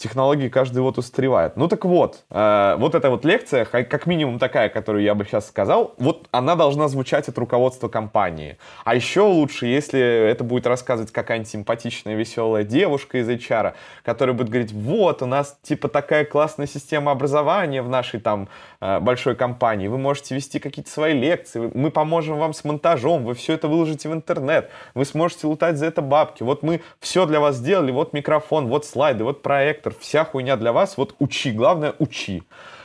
технологии каждый вот устаревает. Ну так вот, э, вот эта вот лекция, как минимум такая, которую я бы сейчас сказал, вот она должна звучать от руководства компании. А еще лучше, если это будет рассказывать какая-нибудь симпатичная, веселая девушка из HR, которая будет говорить, вот, у нас типа такая классная система образования в нашей там э, большой компании, вы можете вести какие-то свои лекции, мы поможем вам с монтажом, вы все это выложите в интернет, вы сможете лутать за это бабки, вот мы все для вас сделали, вот микрофон, вот слайды, вот проектор, автор, вся хуйня для вас, вот учи, главное учи.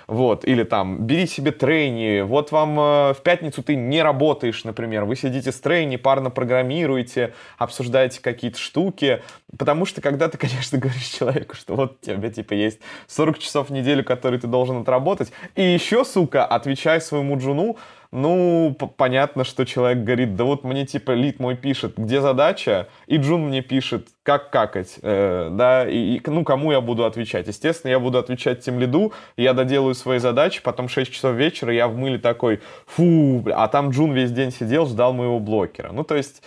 Вот, или там, бери себе трейни, вот вам э, в пятницу ты не работаешь, например, вы сидите с трейни, парно программируете, обсуждаете какие-то штуки, потому что когда ты, конечно, говоришь человеку, что вот у тебя, типа, есть 40 часов в неделю, которые ты должен отработать, и еще, сука, отвечай своему джуну, ну, понятно, что человек говорит, да вот мне типа лид мой пишет, где задача, и Джун мне пишет, как какать, э, да, и, и, ну, кому я буду отвечать. Естественно, я буду отвечать тем лиду, я доделаю свои задачи, потом 6 часов вечера я в мыле такой, фу, а там Джун весь день сидел, ждал моего блокера. Ну, то есть...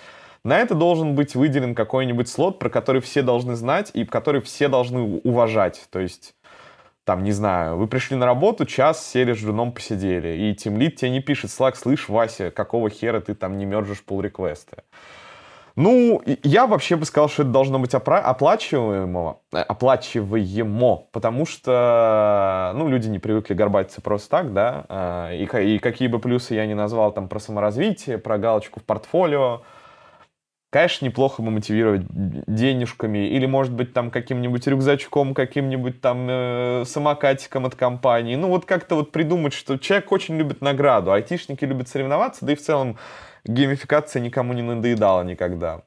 На это должен быть выделен какой-нибудь слот, про который все должны знать и который все должны уважать. То есть там, не знаю, вы пришли на работу, час сели с женом посидели, и тимлит тебе не пишет, Slack, слышь, Вася, какого хера ты там не мержишь пул реквесты Ну, я вообще бы сказал, что это должно быть опра- оплачиваемо, э, оплачиваемо, потому что, ну, люди не привыкли горбатиться просто так, да, а, и, и какие бы плюсы я ни назвал там про саморазвитие, про галочку в портфолио, Конечно, неплохо бы мотивировать денежками или, может быть, там каким-нибудь рюкзачком, каким-нибудь там э, самокатиком от компании. Ну, вот как-то вот придумать, что человек очень любит награду, айтишники любят соревноваться, да и в целом геймификация никому не надоедала никогда.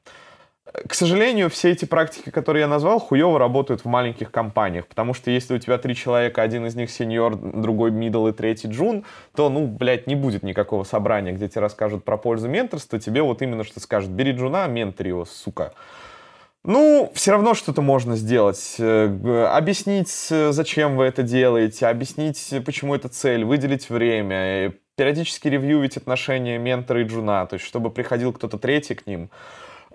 К сожалению, все эти практики, которые я назвал, хуево работают в маленьких компаниях, потому что если у тебя три человека, один из них сеньор, другой мидл и третий джун, то, ну, блядь, не будет никакого собрания, где тебе расскажут про пользу менторства, тебе вот именно что скажут, бери джуна, ментори его, сука. Ну, все равно что-то можно сделать. Э, объяснить, э, зачем вы это делаете, объяснить, почему это цель, выделить время, э, периодически ревьювить отношения ментора и джуна, то есть чтобы приходил кто-то третий к ним,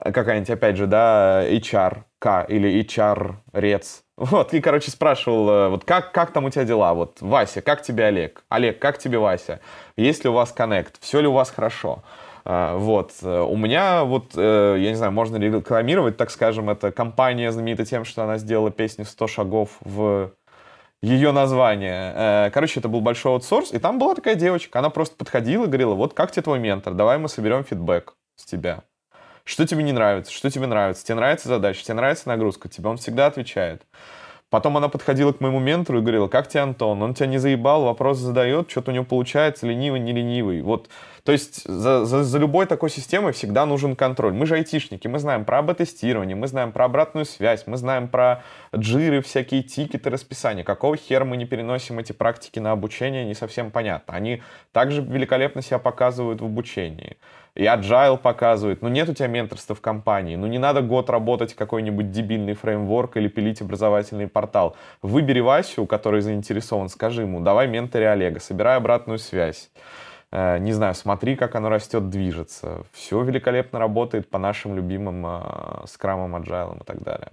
какая-нибудь, опять же, да, HR-К или HR-рец. Вот, и, короче, спрашивал, э, вот как, как там у тебя дела? Вот, Вася, как тебе Олег? Олег, как тебе Вася? Есть ли у вас коннект? Все ли у вас хорошо? А, вот. Э, у меня вот, э, я не знаю, можно рекламировать, так скажем, эта компания знаменита тем, что она сделала песню «100 шагов» в ее название. Короче, это был большой аутсорс, и там была такая девочка, она просто подходила и говорила, вот как тебе твой ментор, давай мы соберем фидбэк с тебя. Что тебе не нравится, что тебе нравится, тебе нравится задача, тебе нравится нагрузка, тебе он всегда отвечает. Потом она подходила к моему ментору и говорила, как тебе Антон? Он тебя не заебал, вопрос задает, что-то у него получается, ленивый, не ленивый. Вот, то есть за, за, за любой такой системой всегда нужен контроль. Мы же айтишники, мы знаем про АБ-тестирование, мы знаем про обратную связь, мы знаем про джиры, всякие тикеты, расписания. Какого хера мы не переносим эти практики на обучение, не совсем понятно. Они также великолепно себя показывают в обучении и agile показывает, ну нет у тебя менторства в компании, ну не надо год работать какой-нибудь дебильный фреймворк или пилить образовательный портал. Выбери Васю, который заинтересован, скажи ему, давай менторе Олега, собирай обратную связь. Э, не знаю, смотри, как оно растет, движется. Все великолепно работает по нашим любимым э, скрамам, agile и так далее.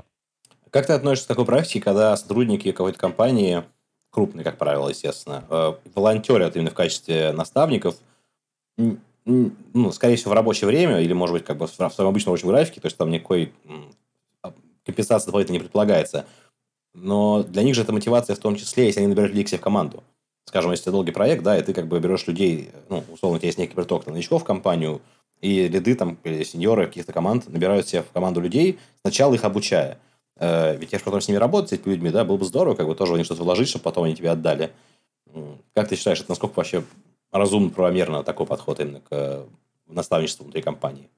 Как ты относишься к такой практике, когда сотрудники какой-то компании, крупные, как правило, естественно, э, волонтерят именно в качестве наставников, ну, скорее всего, в рабочее время или, может быть, как бы в своем обычном рабочем графике, то есть там никакой компенсации дополнительно не предполагается. Но для них же это мотивация в том числе, если они набирают людей к себе в команду. скажем, если долгий проект, да, и ты как бы берешь людей, ну, условно, у тебя есть некий приток новичков в компанию, и ряды там, или сеньоры каких-то команд набирают себе в команду людей, сначала их обучая. Э, ведь я же потом с ними работать, с этими людьми, да, было бы здорово, как бы тоже в них что-то вложить, чтобы потом они тебе отдали. Как ты считаешь, это насколько вообще разумно, правомерно такой подход именно к э, наставничеству внутри компании?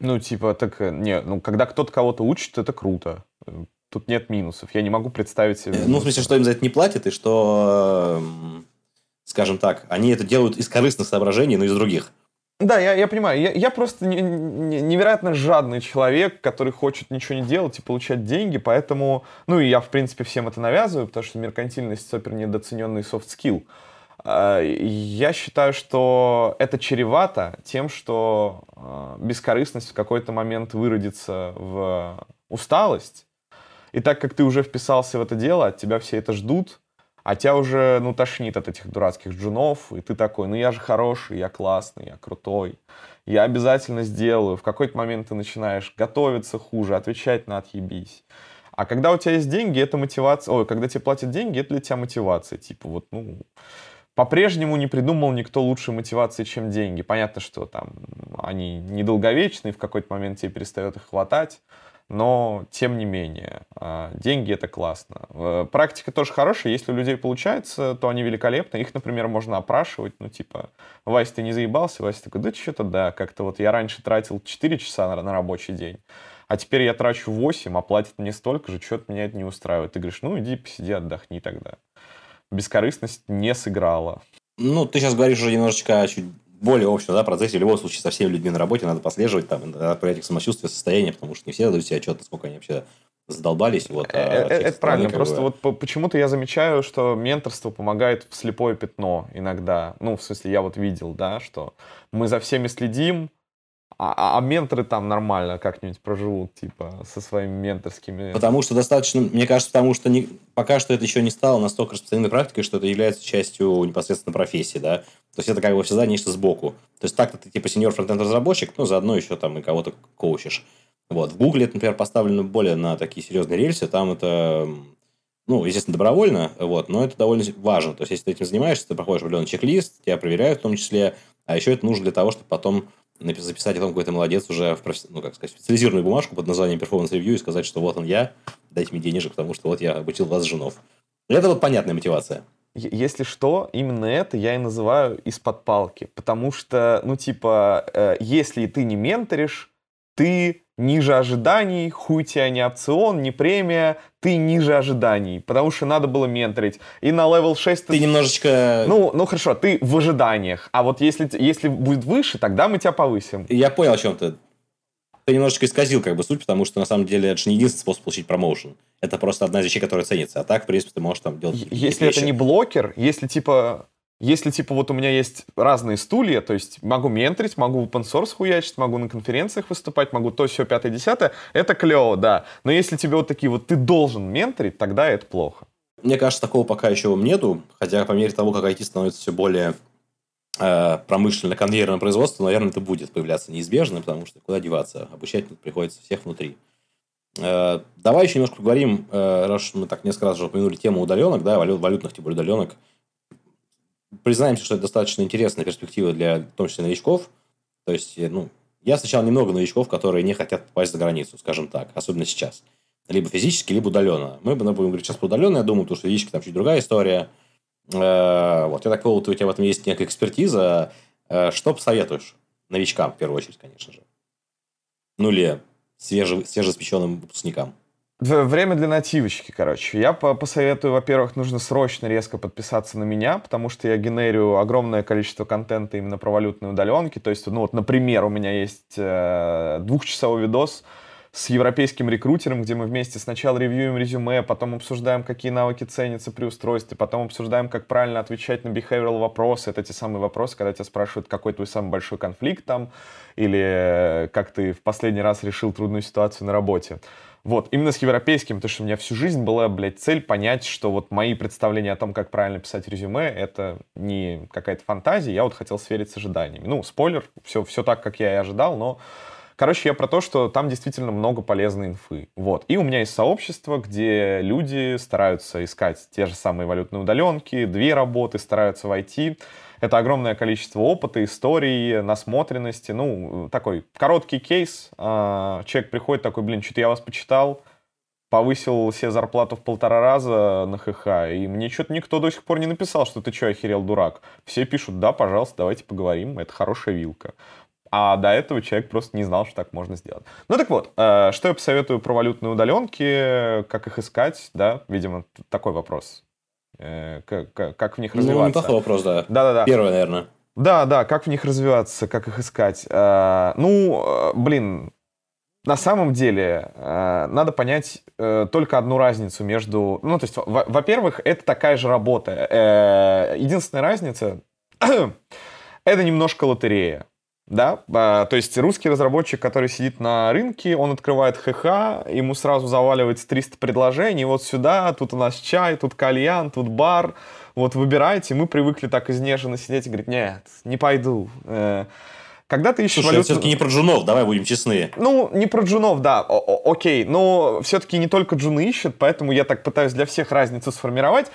Ну, типа, так, э, не, ну, когда кто-то кого-то учит, это круто. Тут нет минусов. Я не могу представить себе... Ну, в смысле, что им за это не платят, и что, скажем так, они это делают из корыстных соображений, но из других. Да, я, я понимаю. Я, я просто не, не, невероятно жадный человек, который хочет ничего не делать и получать деньги, поэтому... Ну, и я, в принципе, всем это навязываю, потому что меркантильность супер недооцененный skill. А, я считаю, что это чревато тем, что а, бескорыстность в какой-то момент выродится в усталость. И так как ты уже вписался в это дело, от тебя все это ждут, а тебя уже, ну, тошнит от этих дурацких джунов, и ты такой, ну, я же хороший, я классный, я крутой, я обязательно сделаю. В какой-то момент ты начинаешь готовиться хуже, отвечать на отъебись. А когда у тебя есть деньги, это мотивация... Ой, когда тебе платят деньги, это для тебя мотивация. Типа вот, ну... По-прежнему не придумал никто лучшей мотивации, чем деньги. Понятно, что там они недолговечны, в какой-то момент тебе перестает их хватать но тем не менее, а, деньги это классно. Э, практика тоже хорошая, если у людей получается, то они великолепны. Их, например, можно опрашивать, ну типа, Вась, ты не заебался? Вася такой, да что-то да, как-то вот я раньше тратил 4 часа на, на рабочий день, а теперь я трачу 8, а платят мне столько же, что-то меня это не устраивает. Ты говоришь, ну иди посиди, отдохни тогда. Бескорыстность не сыграла. Ну, ты сейчас говоришь уже немножечко чуть более общем да, процессе, в любом случае, со всеми людьми на работе надо послеживать, там, проверять их самочувствие, состояние, потому что не все дают себе отчет, насколько они вообще задолбались. Вот, а э, э, это правильно, просто бы... вот почему-то я замечаю, что менторство помогает в слепое пятно иногда. Ну, в смысле, я вот видел, да, что мы за всеми следим, а, а, а менторы там нормально как-нибудь проживут, типа, со своими менторскими... Потому что достаточно, мне кажется, потому что не, пока что это еще не стало настолько распространенной практикой, что это является частью непосредственно профессии, да. То есть это как бы всегда нечто сбоку. То есть так-то ты типа сеньор фронтенд разработчик, ну, заодно еще там и кого-то коучишь. Вот. В Гугле это, например, поставлено более на такие серьезные рельсы, там это ну, естественно, добровольно, вот, но это довольно важно. То есть, если ты этим занимаешься, ты проходишь определенный чек-лист, тебя проверяют в том числе, а еще это нужно для того, чтобы потом записать о том, какой ты молодец уже в ну, как сказать, специализированную бумажку под названием performance review и сказать, что вот он я, дайте мне денежек, потому что вот я обучил вас женов. Это вот понятная мотивация. Если что, именно это я и называю из-под палки. Потому что, ну, типа, э, если ты не менторишь, ты ниже ожиданий, хуй тебе не опцион, не премия, ты ниже ожиданий, потому что надо было менторить. И на level 6 ты... Ты немножечко... Ну, ну хорошо, ты в ожиданиях, а вот если, если будет выше, тогда мы тебя повысим. Я понял, о чем ты. Ты немножечко исказил как бы суть, потому что на самом деле это же не единственный способ получить промоушен. Это просто одна из вещей, которая ценится. А так, в принципе, ты можешь там делать Если вещи. это не блокер, если типа если, типа, вот у меня есть разные стулья, то есть могу менторить, могу open source хуячить, могу на конференциях выступать, могу то, все, пятое, десятое, это клево, да. Но если тебе вот такие вот, ты должен менторить, тогда это плохо. Мне кажется, такого пока еще нету, хотя по мере того, как IT становится все более э, промышленно конвейерное производство, наверное, это будет появляться неизбежно, потому что куда деваться, обучать приходится всех внутри. Э, давай еще немножко поговорим, э, раз мы так несколько раз уже упомянули тему удаленок, да, валютных типа удаленок, признаемся, что это достаточно интересная перспектива для, в том числе, новичков. То есть, э, ну, я встречал немного новичков, которые не хотят попасть за границу, скажем так, особенно сейчас. Либо физически, либо удаленно. Мы будем говорить сейчас про удаленно, я думаю, потому что физически там чуть другая история. Э, вот, я так понял, у тебя в этом есть некая экспертиза. Э, что посоветуешь новичкам, в первую очередь, конечно же? Ну, или свеже, свежеиспеченным выпускникам? Время для нативочки, короче. Я посоветую, во-первых, нужно срочно резко подписаться на меня, потому что я генерю огромное количество контента именно про валютные удаленки. То есть, ну вот, например, у меня есть э, двухчасовой видос с европейским рекрутером, где мы вместе сначала ревьюем резюме, потом обсуждаем, какие навыки ценятся при устройстве, потом обсуждаем, как правильно отвечать на behavioral вопросы. Это те самые вопросы, когда тебя спрашивают, какой твой самый большой конфликт там, или э, как ты в последний раз решил трудную ситуацию на работе. Вот, именно с европейским, потому что у меня всю жизнь была, блядь, цель понять, что вот мои представления о том, как правильно писать резюме, это не какая-то фантазия, я вот хотел сверить с ожиданиями. Ну, спойлер, все, все так, как я и ожидал, но Короче, я про то, что там действительно много полезной инфы. Вот. И у меня есть сообщество, где люди стараются искать те же самые валютные удаленки, две работы, стараются войти. Это огромное количество опыта, истории, насмотренности. Ну, такой короткий кейс. А, человек приходит такой, блин, что-то я вас почитал, повысил себе зарплату в полтора раза на ХХ, и мне что-то никто до сих пор не написал, что ты что, охерел, дурак. Все пишут, да, пожалуйста, давайте поговорим, это хорошая вилка. А до этого человек просто не знал, что так можно сделать. Ну так вот, э, что я посоветую про валютные удаленки, как их искать, да, видимо, такой вопрос. Э, как, как в них развиваться. Ну, неплохой вопрос, да. Да-да-да. Первый, наверное. Да, да, как в них развиваться, как их искать. Э, ну, блин, на самом деле надо понять только одну разницу между... Ну, то есть, во-первых, это такая же работа. Единственная разница — это немножко лотерея да, а, то есть русский разработчик, который сидит на рынке, он открывает ХХ, ему сразу заваливается 300 предложений, вот сюда, тут у нас чай, тут кальян, тут бар, вот выбирайте, мы привыкли так изнеженно сидеть и говорить, нет, не пойду. Э, когда ты ищешь Слушай, валюту... все-таки не про джунов, давай будем честны. Ну, не про джунов, да, О окей, но все-таки не только джуны ищут, поэтому я так пытаюсь для всех разницу сформировать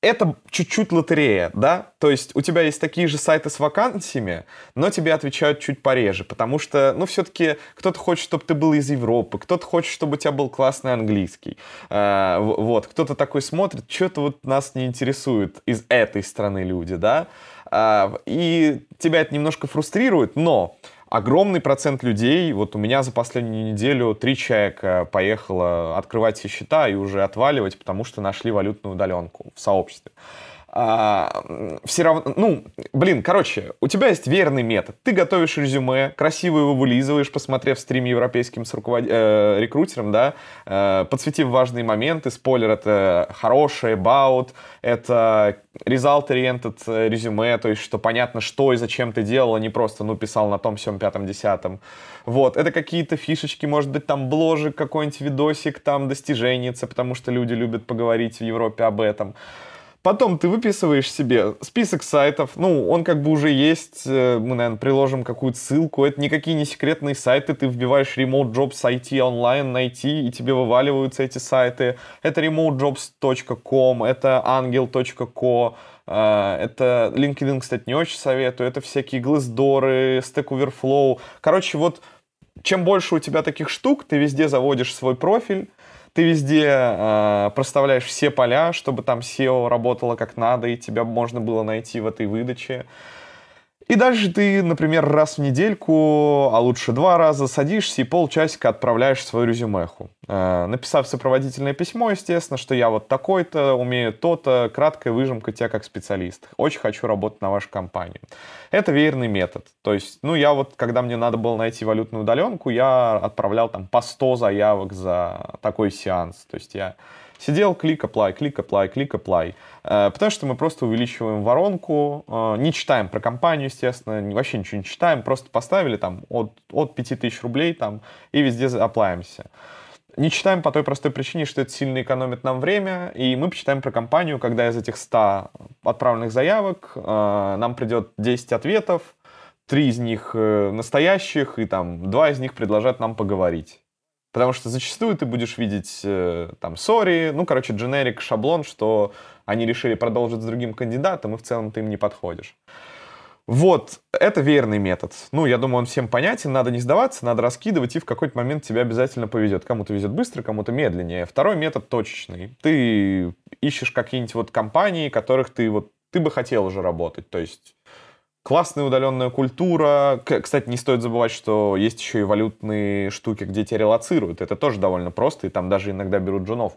это чуть-чуть лотерея, да? То есть у тебя есть такие же сайты с вакансиями, но тебе отвечают чуть пореже, потому что, ну, все-таки кто-то хочет, чтобы ты был из Европы, кто-то хочет, чтобы у тебя был классный английский. А, вот, кто-то такой смотрит, что-то вот нас не интересует из этой страны люди, да? А, и тебя это немножко фрустрирует, но огромный процент людей, вот у меня за последнюю неделю три человека поехало открывать все счета и уже отваливать, потому что нашли валютную удаленку в сообществе а, все равно, ну, блин, короче, у тебя есть верный метод. Ты готовишь резюме, красиво его вылизываешь, посмотрев стрим европейским с руковод... э, рекрутером, да, э, подсветив важные моменты. Спойлер, это хорошее, about, это result-oriented резюме, то есть, что понятно, что и зачем ты делал, а не просто, ну, писал на том, всем пятом, десятом. Вот, это какие-то фишечки, может быть, там бложик, какой-нибудь видосик, там, достиженница, потому что люди любят поговорить в Европе об этом. Потом ты выписываешь себе список сайтов, ну, он как бы уже есть, э, мы, наверное, приложим какую-то ссылку, это никакие не секретные сайты, ты вбиваешь remote jobs IT онлайн найти, и тебе вываливаются эти сайты. Это remotejobs.com, это angel.co, э, это LinkedIn, кстати, не очень советую, это всякие Glassdoor, Stack Overflow. Короче, вот чем больше у тебя таких штук, ты везде заводишь свой профиль, ты везде э, проставляешь все поля, чтобы там SEO работало как надо, и тебя можно было найти в этой выдаче. И дальше ты, например, раз в недельку, а лучше два раза, садишься и полчасика отправляешь свою резюмеху. Э, написав сопроводительное письмо, естественно, что я вот такой-то, умею то-то, краткая выжимка тебя как специалист. Очень хочу работать на вашу компанию. Это верный метод. То есть, ну, я вот, когда мне надо было найти валютную удаленку, я отправлял там по 100 заявок за такой сеанс. То есть я Сидел, клик, apply, клик, apply, клик, apply. Э, потому что мы просто увеличиваем воронку, э, не читаем про компанию, естественно, вообще ничего не читаем, просто поставили там от, от 5000 рублей там и везде оплаемся. Не читаем по той простой причине, что это сильно экономит нам время, и мы почитаем про компанию, когда из этих 100 отправленных заявок э, нам придет 10 ответов, три из них настоящих, и там два из них предложат нам поговорить. Потому что зачастую ты будешь видеть э, там сори, ну, короче, дженерик, шаблон, что они решили продолжить с другим кандидатом, и в целом ты им не подходишь. Вот, это верный метод. Ну, я думаю, он всем понятен, надо не сдаваться, надо раскидывать, и в какой-то момент тебя обязательно повезет. Кому-то везет быстро, кому-то медленнее. Второй метод точечный. Ты ищешь какие-нибудь вот компании, которых ты вот, ты бы хотел уже работать. То есть классная удаленная культура. Кстати, не стоит забывать, что есть еще и валютные штуки, где тебя релацируют. Это тоже довольно просто, и там даже иногда берут джунов.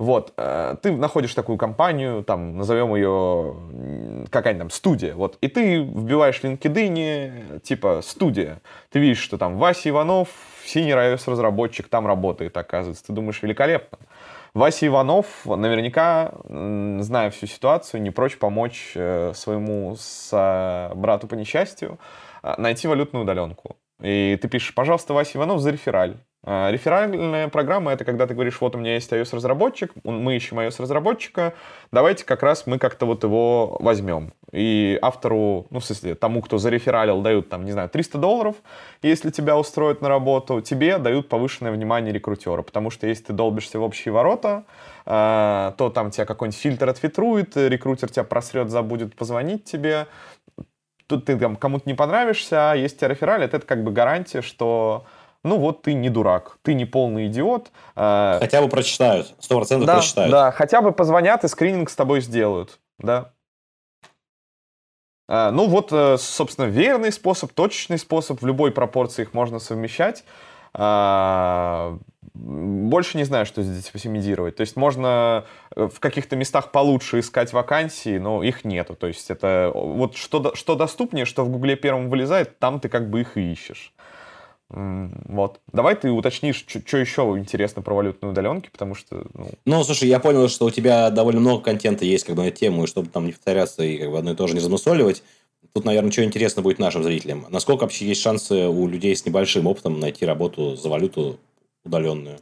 Вот, э, ты находишь такую компанию, там, назовем ее какая-нибудь там студия, вот, и ты вбиваешь LinkedIn, типа, студия. Ты видишь, что там Вася Иванов, синий iOS разработчик, там работает, оказывается. Ты думаешь, великолепно. Вася Иванов наверняка, зная всю ситуацию, не прочь помочь э, своему брату по несчастью э, найти валютную удаленку. И ты пишешь, пожалуйста, Вася Иванов, за рефераль. А, реферальная программа — это когда ты говоришь, вот у меня есть iOS-разработчик, мы ищем iOS-разработчика, давайте как раз мы как-то вот его возьмем. И автору, ну, в смысле, тому, кто зарефералил, дают, там, не знаю, 300 долларов, если тебя устроят на работу, тебе дают повышенное внимание рекрутера, потому что если ты долбишься в общие ворота, а, то там тебя какой-нибудь фильтр отфильтрует, рекрутер тебя просрет, забудет позвонить тебе, тут ты там кому-то не понравишься, а если тебя рефералят, это как бы гарантия, что ну вот ты не дурак, ты не полный идиот. А, хотя бы прочитают, сто процентов да, прочитают. Да, хотя бы позвонят и скрининг с тобой сделают, да. А, ну вот, э, собственно, верный способ, точечный способ, в любой пропорции их можно совмещать. Больше не знаю, что здесь оптимизировать. То есть можно э, в каких-то местах получше искать вакансии, но их нету. То есть это вот что, что доступнее, что в Гугле первым вылезает, там ты как бы их и ищешь. Вот. Давай ты уточнишь, что еще интересно про валютные удаленки, потому что... Ну... ну, слушай, я понял, что у тебя довольно много контента есть как бы на тему, и чтобы там не повторяться и как бы одно и то же не замусоливать, тут, наверное, что интересно будет нашим зрителям. Насколько вообще есть шансы у людей с небольшим опытом найти работу за валюту удаленную?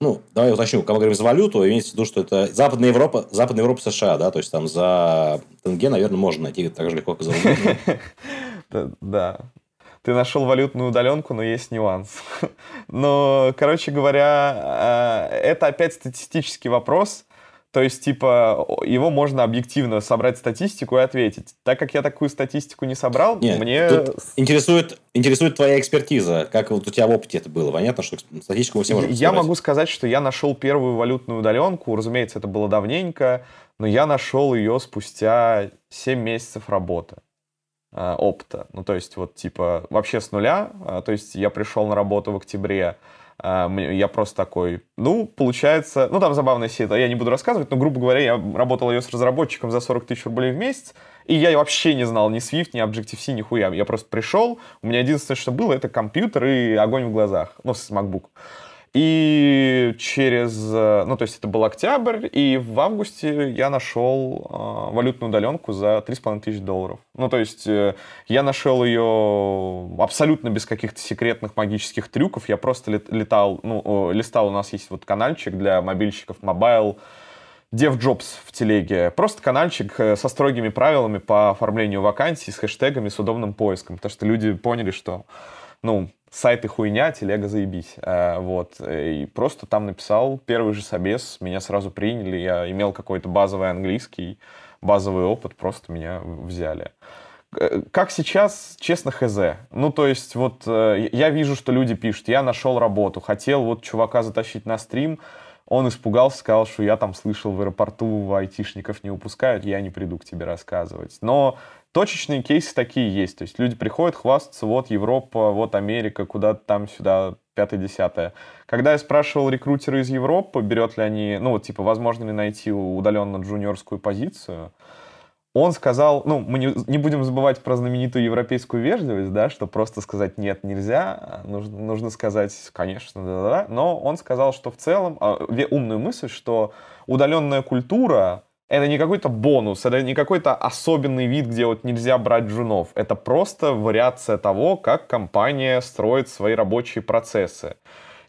Ну, давай уточню, когда мы говорим за валюту, имеется в виду, что это Западная Европа, Западная Европа США, да, то есть там за тенге, наверное, можно найти так же легко, как за Да, ты нашел валютную удаленку, но есть нюанс. но, короче говоря, а, это опять статистический вопрос. То есть, типа, его можно объективно собрать статистику и ответить. Так как я такую статистику не собрал, Нет, мне... интересует, интересует твоя экспертиза. Как вот у тебя в опыте это было? Понятно, что статистику все можем Я собрать. могу сказать, что я нашел первую валютную удаленку. Разумеется, это было давненько, но я нашел ее спустя 7 месяцев работы. Э, опыта. Ну, то есть, вот, типа, вообще с нуля. Э, то есть, я пришел на работу в октябре, э, я просто такой, ну, получается, ну, там забавная сеть, я не буду рассказывать, но, грубо говоря, я работал ее с разработчиком за 40 тысяч рублей в месяц, и я вообще не знал ни Swift, ни Objective-C, ни хуя. Я просто пришел, у меня единственное, что было, это компьютер и огонь в глазах, ну, с MacBook. И через, э, ну, то есть это был октябрь, и в августе я нашел э, валютную удаленку за 3,5 тысяч долларов. Ну, то есть э, я нашел ее абсолютно без каких-то секретных магических трюков. Я просто летал, ну, листал, у нас есть вот каналчик для мобильщиков, Mobile DevJobs в телеге. Просто каналчик со строгими правилами по оформлению вакансий, с хэштегами, с удобным поиском. Потому что люди поняли, что, ну, сайты хуйня, телега заебись. Э, вот. И просто там написал первый же собес, меня сразу приняли, я имел какой-то базовый английский, базовый опыт, просто меня взяли. Э, как сейчас, честно, хз. Ну, то есть, вот э, я вижу, что люди пишут, я нашел работу, хотел вот чувака затащить на стрим, он испугался, сказал, что я там слышал в аэропорту айтишников не упускают, я не приду к тебе рассказывать. Но точечные кейсы такие есть. То есть люди приходят хвастаться, вот Европа, вот Америка, куда-то там сюда, пятое-десятое. Когда я спрашивал рекрутера из Европы, берет ли они, ну вот типа, возможно ли найти удаленно джуниорскую позицию, он сказал, ну, мы не, не будем забывать про знаменитую европейскую вежливость, да, что просто сказать нет нельзя, нужно, нужно сказать, конечно, да-да-да, но он сказал, что в целом, а, умную мысль, что удаленная культура, это не какой-то бонус, это не какой-то особенный вид, где вот нельзя брать джунов. Это просто вариация того, как компания строит свои рабочие процессы.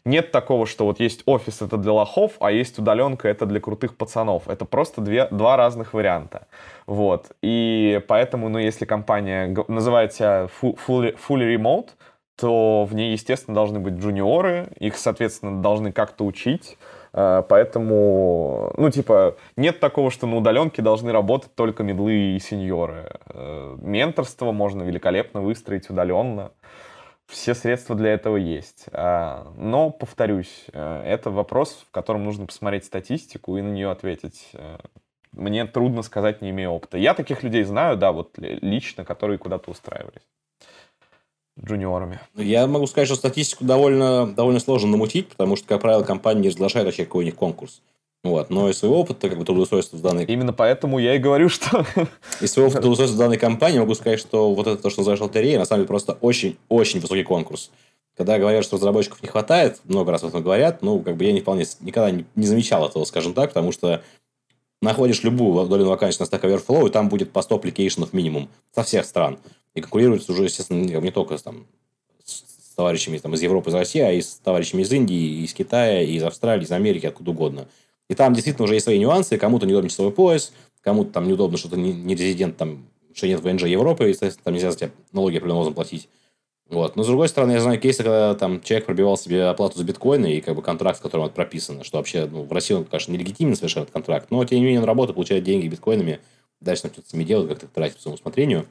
Нет такого, что вот есть офис это для лохов, а есть удаленка это для крутых пацанов. Это просто две, два разных варианта. Вот. И поэтому, ну, если компания называет себя fully, fully remote, то в ней, естественно, должны быть джуниоры, их, соответственно, должны как-то учить, поэтому, ну, типа, нет такого, что на удаленке должны работать только медлы и сеньоры. Э, менторство можно великолепно выстроить удаленно. Все средства для этого есть. Э, но, повторюсь, это вопрос, в котором нужно посмотреть статистику и на нее ответить. Мне трудно сказать, не имея опыта. Я таких людей знаю, да, вот лично, которые куда-то устраивались джуниорами? Я могу сказать, что статистику довольно, довольно сложно намутить, потому что, как правило, компания не разглашает вообще какой у них конкурс. Вот. Но из своего опыта как бы, трудоустройства в данной... Именно поэтому я и говорю, что... Из своего опыта трудоустройства в данной компании могу сказать, что вот это то, что называешь лотереей, на самом деле просто очень-очень высокий конкурс. Когда говорят, что разработчиков не хватает, много раз об этом говорят, ну, как бы я не вполне, никогда не, не замечал этого, скажем так, потому что находишь любую удаленную вакансию на Stack Overflow, и там будет по 100 аппликейшенов минимум со всех стран. И конкурируется уже, естественно, не, только там, с товарищами там, из Европы, из России, а и с товарищами из Индии, из Китая, из Австралии, из Америки, откуда угодно. И там действительно уже есть свои нюансы. Кому-то неудобно часовой пояс, кому-то там неудобно, что ты не, резидент, там, что нет ВНЖ Европы, и, там нельзя за тебя налоги определенным образом платить. Вот. Но, с другой стороны, я знаю кейсы, когда там человек пробивал себе оплату за биткоины и как бы контракт, в котором это прописано, что вообще ну, в России он, конечно, нелегитимен совершенно этот контракт, но, тем не менее, он работает, получает деньги биткоинами, дальше что-то с ними делают, как-то тратить по своему усмотрению.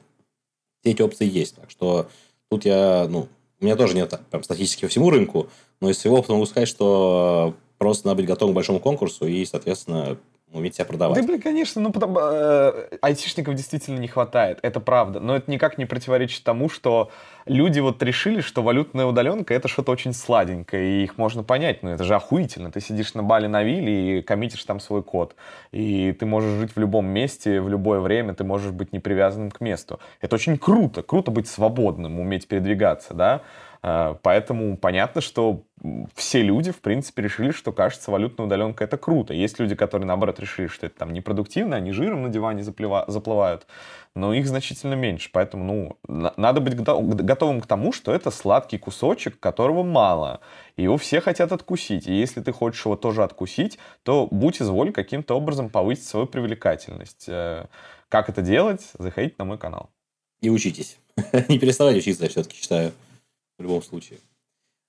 Все эти опции есть. Так что тут я, ну, у меня тоже нет прям статистики по всему рынку, но из всего опыта могу сказать, что просто надо быть готовым к большому конкурсу и, соответственно, уметь себя продавать. Да, блин, конечно, ну, потому, э, айтишников действительно не хватает, это правда. Но это никак не противоречит тому, что люди вот решили, что валютная удаленка — это что-то очень сладенькое, и их можно понять. Ну, это же охуительно. Ты сидишь на Бали на вилле и коммитишь там свой код. И ты можешь жить в любом месте, в любое время, ты можешь быть не привязанным к месту. Это очень круто. Круто быть свободным, уметь передвигаться, да? Э, поэтому понятно, что все люди, в принципе, решили, что, кажется, валютная удаленка — это круто. Есть люди, которые, наоборот, решили, что это там непродуктивно, они жиром на диване заплывают, но их значительно меньше. Поэтому, ну, надо быть готовым к тому, что это сладкий кусочек, которого мало, и его все хотят откусить. И если ты хочешь его тоже откусить, то будь изволь каким-то образом повысить свою привлекательность. Э, как это делать? Заходите на мой канал. И учитесь. Не переставайте учиться, я все-таки считаю в любом случае.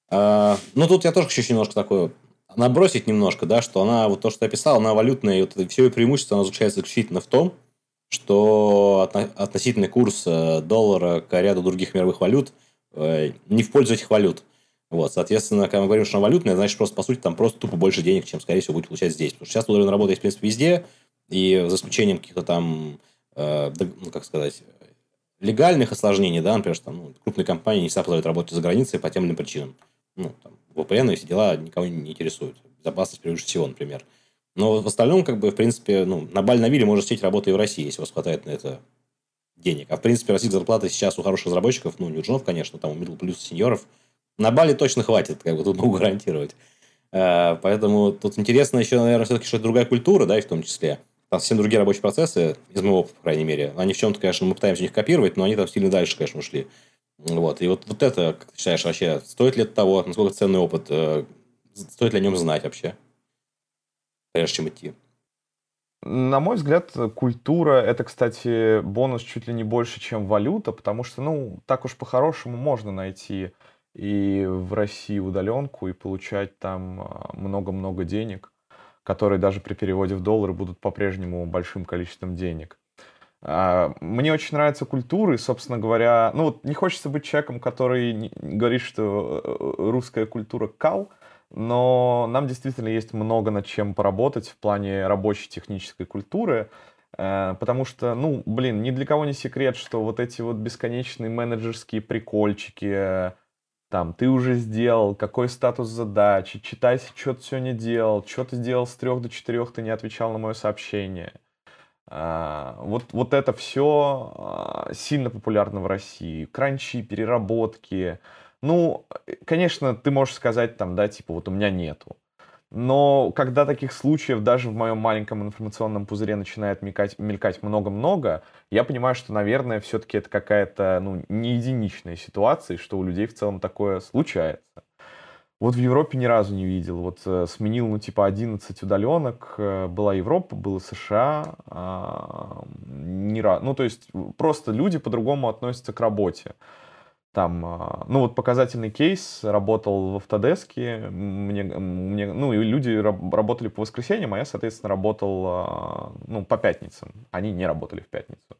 А, ну, тут я тоже хочу еще немножко такое набросить немножко, да, что она, вот то, что я писал, она валютная, и вот все ее преимущество, она заключается исключительно в том, что относительный курс э, доллара к ряду других мировых валют э, не в пользу этих валют. Вот, соответственно, когда мы говорим, что она валютная, значит, просто, по сути, там просто тупо больше денег, чем, скорее всего, будет получать здесь. Потому что сейчас удаленная работа есть, в принципе, везде, и за исключением каких-то там, э, ну, как сказать, легальных осложнений, да, например, что ну, крупные компании не всегда работать за границей по тем или иным причинам. Ну, там, VPN и все дела никого не интересуют. Безопасность превыше всего, например. Но в остальном, как бы, в принципе, ну, на Баль на Вилле можно сидеть работа и в России, если у вас хватает на это денег. А в принципе, российская зарплата сейчас у хороших разработчиков, ну, не у джунов, конечно, там у middle плюс сеньоров, на Бали точно хватит, как бы тут могу гарантировать. А, поэтому тут интересно еще, наверное, все-таки, что это другая культура, да, и в том числе. Там совсем другие рабочие процессы, из моего по крайней мере. Они в чем-то, конечно, мы пытаемся них копировать, но они там сильно дальше, конечно, ушли. Вот. И вот, вот это, как ты считаешь, вообще, стоит ли это того, насколько ценный опыт, э, стоит ли о нем знать вообще, прежде чем идти? На мой взгляд, культура — это, кстати, бонус чуть ли не больше, чем валюта, потому что, ну, так уж по-хорошему можно найти и в России удаленку, и получать там а, много-много денег которые даже при переводе в доллары будут по-прежнему большим количеством денег. А, мне очень нравится культура, и, собственно говоря, ну вот не хочется быть человеком, который говорит, что э, русская культура кал, но нам действительно есть много над чем поработать в плане рабочей технической культуры, э, потому что, ну, блин, ни для кого не секрет, что вот эти вот бесконечные менеджерские прикольчики, там, ты уже сделал, какой статус задачи, читайся, что ты сегодня делал, что ты сделал с трех до четырех, ты не отвечал на мое сообщение. А, вот, вот это все а, сильно популярно в России. Кранчи, переработки. Ну, конечно, ты можешь сказать там, да, типа, вот у меня нету. Но когда таких случаев даже в моем маленьком информационном пузыре начинает мелькать, мелькать много-много, я понимаю, что, наверное, все-таки это какая-то ну, не единичная ситуация, что у людей в целом такое случается. Вот в Европе ни разу не видел. Вот э, сменил, ну, типа, 11 удаленок. Э, была Европа, было США. Э, ни разу. Ну, то есть, просто люди по-другому относятся к работе. Там, а, ну вот показательный кейс, работал в Автодеске, мне, мне, ну и люди работали по воскресеньям, а я, соответственно, работал, а, ну, по пятницам. Они не работали в пятницу.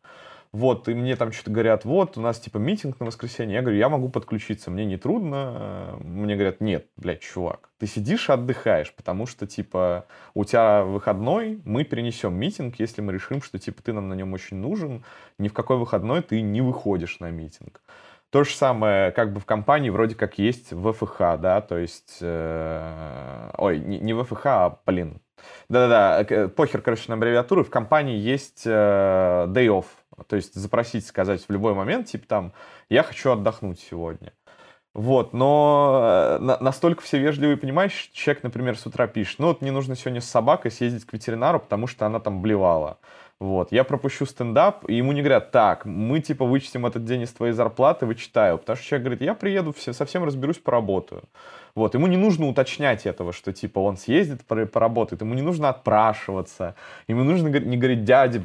Вот, и мне там что-то говорят, вот, у нас, типа, митинг на воскресенье. Я говорю, я могу подключиться, мне не трудно. Мне говорят, нет, блядь, чувак, ты сидишь и отдыхаешь, потому что, типа, у тебя выходной, мы перенесем митинг, если мы решим, что, типа, ты нам на нем очень нужен, ни в какой выходной ты не выходишь на митинг. То же самое, как бы в компании вроде как есть ВФХ, да, то есть, э, ой, не, не ВФХ, а, блин, да-да-да, похер, короче, на аббревиатуру, в компании есть э, day off, то есть запросить, сказать в любой момент, типа там, я хочу отдохнуть сегодня. Вот, но э, настолько все вежливые, понимаешь, человек, например, с утра пишет, ну вот мне нужно сегодня с собакой съездить к ветеринару, потому что она там блевала. Вот, я пропущу стендап, и ему не говорят, так, мы типа вычтем этот день из твоей зарплаты, вычитаю. Потому что человек говорит, я приеду, все, совсем разберусь, поработаю. Вот, ему не нужно уточнять этого, что типа он съездит, поработает, ему не нужно отпрашиваться, ему нужно не говорить, дядя,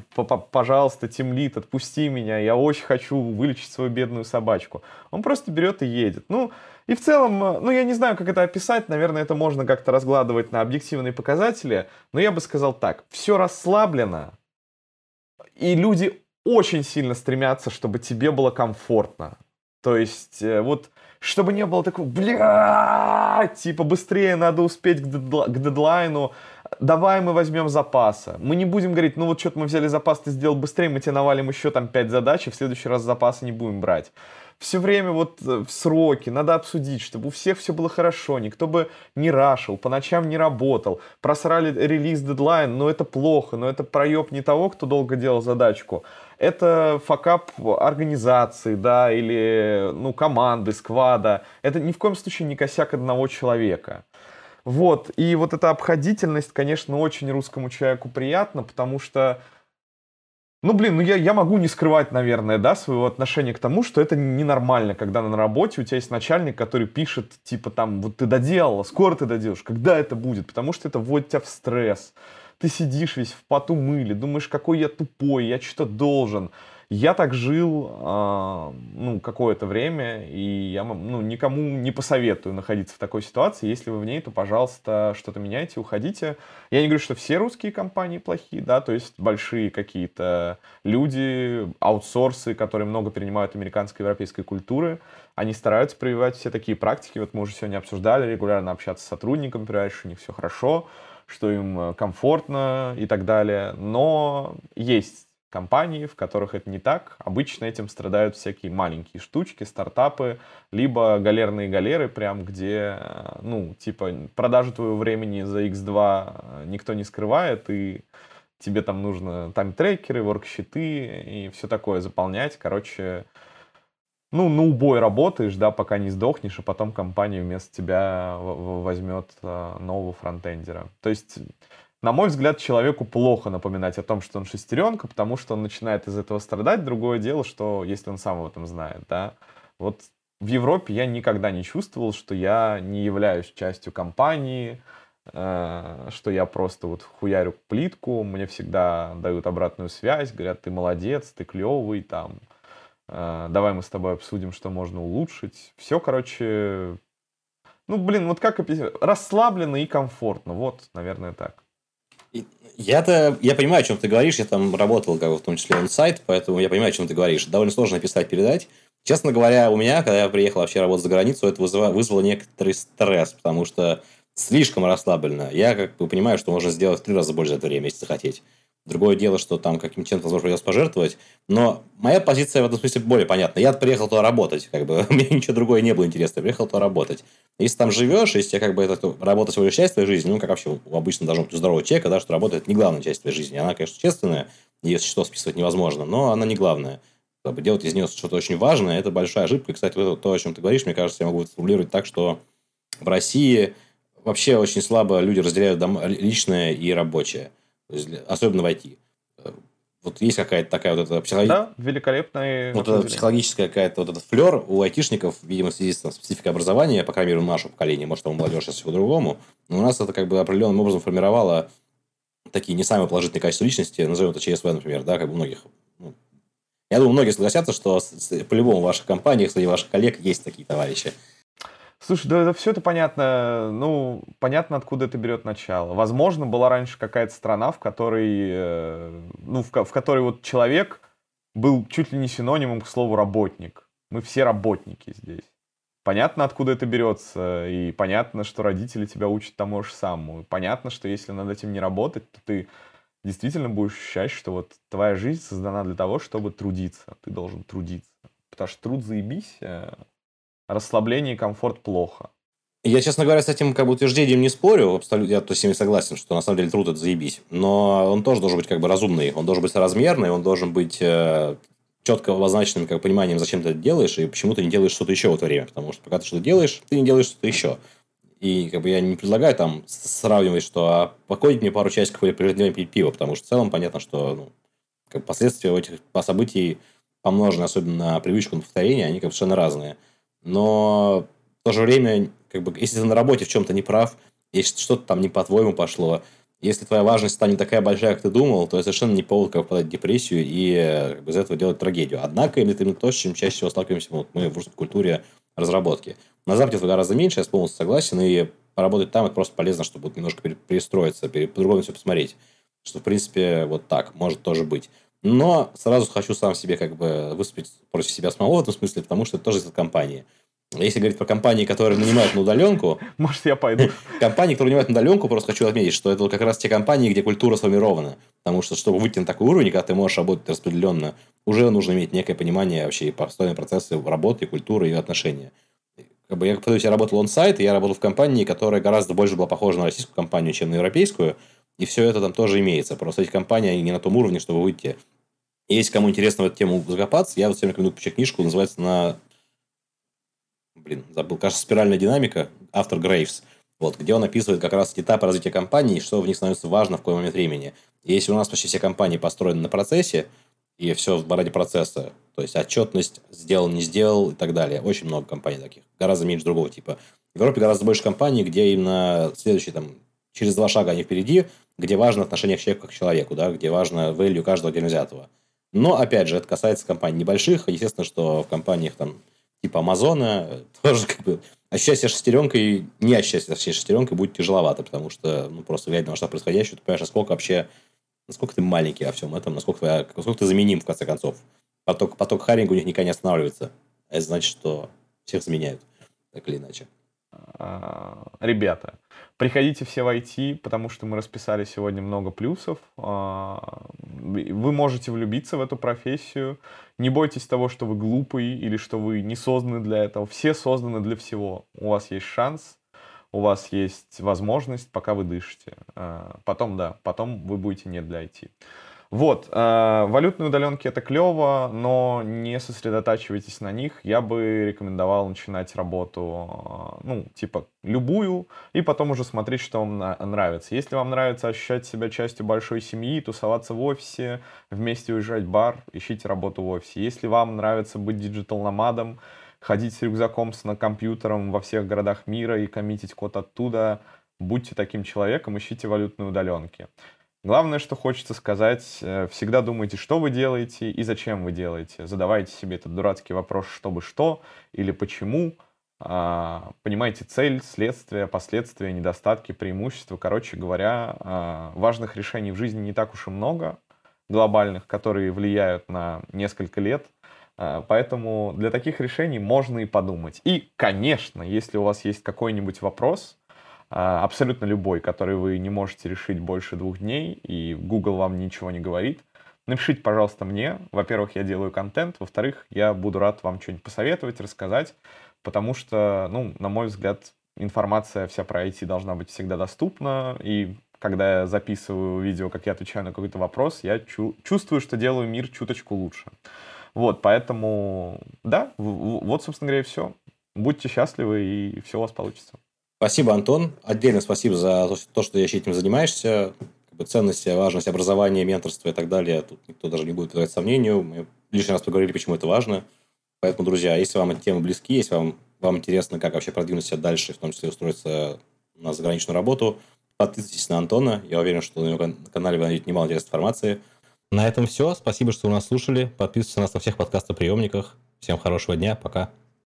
пожалуйста, темлит, отпусти меня, я очень хочу вылечить свою бедную собачку. Он просто берет и едет. Ну, и в целом, ну, я не знаю, как это описать, наверное, это можно как-то разгладывать на объективные показатели, но я бы сказал так, все расслаблено, и люди очень сильно стремятся, чтобы тебе было комфортно. То есть, э, вот, чтобы не было такого, бля, типа, быстрее надо успеть к, дедла- к дедлайну, давай мы возьмем запаса. Мы не будем говорить, ну вот что-то мы взяли запас, ты сделал быстрее, мы тебе навалим еще там 5 задач, и в следующий раз запасы не будем брать все время вот э, в сроки, надо обсудить, чтобы у всех все было хорошо, никто бы не рашил, по ночам не работал, просрали релиз дедлайн, но это плохо, но это проеб не того, кто долго делал задачку, это факап организации, да, или, ну, команды, сквада, это ни в коем случае не косяк одного человека. Вот, и вот эта обходительность, конечно, очень русскому человеку приятна, потому что ну, блин, ну я, я могу не скрывать, наверное, да, своего отношения к тому, что это ненормально, когда на работе у тебя есть начальник, который пишет, типа, там, вот ты доделала, скоро ты доделаешь, когда это будет, потому что это вводит тебя в стресс. Ты сидишь весь в поту мыле, думаешь, какой я тупой, я что-то должен. Я так жил, э, ну, какое-то время, и я, ну, никому не посоветую находиться в такой ситуации. Если вы в ней, то, пожалуйста, что-то меняйте, уходите. Я не говорю, что все русские компании плохие, да, то есть большие какие-то люди, аутсорсы, которые много перенимают американской и европейской культуры, они стараются прививать все такие практики. Вот мы уже сегодня обсуждали, регулярно общаться с сотрудниками, проверять, что у них все хорошо, что им комфортно и так далее. Но есть компаний, в которых это не так. Обычно этим страдают всякие маленькие штучки, стартапы, либо галерные галеры, прям где, э, ну, типа, продажу твоего времени за X2 э, никто не скрывает, и тебе там нужно тайм-трекеры, воркщиты и все такое заполнять. Короче, ну, на убой работаешь, да, пока не сдохнешь, а потом компания вместо тебя возьмет э, нового фронтендера. То есть на мой взгляд, человеку плохо напоминать о том, что он шестеренка, потому что он начинает из этого страдать. Другое дело, что если он сам об этом знает, да. Вот в Европе я никогда не чувствовал, что я не являюсь частью компании, э, что я просто вот хуярю плитку, мне всегда дают обратную связь, говорят, ты молодец, ты клевый, там, э, давай мы с тобой обсудим, что можно улучшить. Все, короче, ну, блин, вот как описать? Расслабленно и комфортно. Вот, наверное, так. Я-то, я понимаю, о чем ты говоришь, я там работал, как бы, в том числе он сайт, поэтому я понимаю, о чем ты говоришь. Довольно сложно написать, передать. Честно говоря, у меня, когда я приехал вообще работать за границу, это вызвало, вызвало некоторый стресс, потому что слишком расслабленно. Я как бы понимаю, что можно сделать в три раза больше за это время, если захотеть. Другое дело, что там каким-то чем-то, возможно, придется пожертвовать. Но моя позиция в этом смысле более понятна. Я приехал туда работать. Как бы, мне ничего другое не было интересно. Я приехал туда работать. Если там живешь, если как бы это работа лишь часть твоей жизни, ну, как вообще обычно должно быть у здорового человека, да, что работа – это не главная часть твоей жизни. Она, конечно, чувственная, если что, списывать невозможно, но она не главная. Чтобы делать из нее что-то очень важное – это большая ошибка. И, кстати, то, о чем ты говоришь, мне кажется, я могу сформулировать так, что в России вообще очень слабо люди разделяют личное и рабочее. Особенно в IT вот есть какая-то такая вот эта психологическая... Да, великолепная... Вот эта психологическая какая-то вот этот флер у айтишников, видимо, в связи с спецификой образования, по крайней мере, у нашего поколения, может, там у молодежи сейчас по-другому, но у нас это как бы определенным образом формировало такие не самые положительные качества личности, назовем это ЧСВ, например, да, как бы у многих. Ну, я думаю, многие согласятся, что по-любому в ваших компаниях, среди ваших коллег есть такие товарищи. Слушай, да, да все это понятно, ну, понятно, откуда это берет начало. Возможно, была раньше какая-то страна, в которой, э, ну, в, в которой вот человек был чуть ли не синонимом к слову работник. Мы все работники здесь. Понятно, откуда это берется, и понятно, что родители тебя учат тому же самому. Понятно, что если над этим не работать, то ты действительно будешь ощущать, что вот твоя жизнь создана для того, чтобы трудиться. Ты должен трудиться. Потому что труд заебись, э, расслабление и комфорт плохо. Я, честно говоря, с этим как бы утверждением не спорю. Абсолютно, я то с ними согласен, что на самом деле труд это заебись. Но он тоже должен быть как бы разумный. Он должен быть соразмерный, он должен быть э, четко обозначенным как пониманием, зачем ты это делаешь и почему ты не делаешь что-то еще в это время. Потому что пока ты что-то делаешь, ты не делаешь что-то еще. И как бы я не предлагаю там сравнивать, что а покодить мне пару часиков или прежде пить пиво, потому что в целом понятно, что ну, как последствия этих событий помножены, особенно на привычку на повторение, они как совершенно разные. Но в то же время, как бы, если ты на работе в чем-то не прав, если что-то там не по-твоему пошло, если твоя важность станет такая большая, как ты думал, то это совершенно не повод как впадать в депрессию и как бы, из этого делать трагедию. Однако, это именно то, с чем чаще всего сталкиваемся вот, мы в русской культуре разработки. На Западе этого гораздо меньше, я полностью согласен, и поработать там это просто полезно, чтобы немножко перестроиться, по-другому все посмотреть. Что, в принципе, вот так может тоже быть. Но сразу хочу сам себе как бы выступить против себя самого в этом смысле, потому что это тоже из компании. Если говорить про компании, которые нанимают на удаленку... Может, я пойду. Компании, которые нанимают на удаленку, просто хочу отметить, что это как раз те компании, где культура сформирована. Потому что, чтобы выйти на такой уровень, когда ты можешь работать распределенно, уже нужно иметь некое понимание вообще и постоянные процессы работы, культуры и отношения. Как бы я, повторюсь, я работал он-сайт, и я работал в компании, которая гораздо больше была похожа на российскую компанию, чем на европейскую. И все это там тоже имеется. Просто эти компании они не на том уровне, чтобы выйти. Если кому интересно в эту тему закопаться, я вот всем рекомендую почитать книжку, называется на блин, забыл, кажется, «Спиральная динамика», автор Грейвс, вот, где он описывает как раз этапы развития компании, что в них становится важно в какой момент времени. И если у нас почти все компании построены на процессе, и все ради процесса, то есть отчетность, сделал, не сделал и так далее. Очень много компаний таких, гораздо меньше другого типа. В Европе гораздо больше компаний, где именно следующие там через два шага они впереди, где важно отношение к как к человеку, да, где важно value каждого отдельно взятого. Но, опять же, это касается компаний небольших. Естественно, что в компаниях там типа Амазона, тоже как бы ощущать себя шестеренкой, не ощущать себя шестеренкой будет тяжеловато, потому что, ну, просто глядя на масштаб происходящего, ты понимаешь, насколько вообще, насколько ты маленький во всем этом, насколько, твоя, насколько ты заменим, в конце концов. Поток, поток харинга у них никогда не останавливается. Это значит, что всех заменяют, так или иначе. А, ребята, приходите все в IT, потому что мы расписали сегодня много плюсов. А, вы можете влюбиться в эту профессию. Не бойтесь того, что вы глупый или что вы не созданы для этого. Все созданы для всего. У вас есть шанс, у вас есть возможность, пока вы дышите. А, потом, да, потом вы будете не для IT. Вот, э, валютные удаленки это клево, но не сосредотачивайтесь на них. Я бы рекомендовал начинать работу, э, ну, типа, любую, и потом уже смотреть, что вам на- нравится. Если вам нравится ощущать себя частью большой семьи, тусоваться в офисе, вместе уезжать в бар, ищите работу в офисе. Если вам нравится быть digital номадом, ходить с рюкзаком, с на компьютером во всех городах мира и коммитить код оттуда, будьте таким человеком, ищите валютные удаленки. Главное, что хочется сказать, э, всегда думайте, что вы делаете и зачем вы делаете. Задавайте себе этот дурацкий вопрос, чтобы что или почему. А, понимаете цель, следствие, последствия, недостатки, преимущества. Короче говоря, а, важных решений в жизни не так уж и много, глобальных, которые влияют на несколько лет. А, поэтому для таких решений можно и подумать. И, конечно, если у вас есть какой-нибудь вопрос, абсолютно любой, который вы не можете решить больше двух дней, и Google вам ничего не говорит, напишите, пожалуйста, мне. Во-первых, я делаю контент, во-вторых, я буду рад вам что-нибудь посоветовать, рассказать, потому что, ну, на мой взгляд, информация вся про IT должна быть всегда доступна, и когда я записываю видео, как я отвечаю на какой-то вопрос, я чу- чувствую, что делаю мир чуточку лучше. Вот, поэтому, да, вот, собственно говоря, и все. Будьте счастливы, и все у вас получится. Спасибо, Антон. Отдельно спасибо за то, что еще этим занимаешься. Как бы ценности, важность образования, менторства и так далее. Тут никто даже не будет подавать сомнению. Мы лишний раз поговорили, почему это важно. Поэтому, друзья, если вам эти темы близки, если вам, вам интересно, как вообще продвинуть себя дальше, в том числе устроиться на заграничную работу, подписывайтесь на Антона. Я уверен, что на его канале вы найдете немало интересной информации. На этом все. Спасибо, что вы нас слушали. Подписывайтесь на нас на всех подкастоприемниках. Всем хорошего дня. Пока.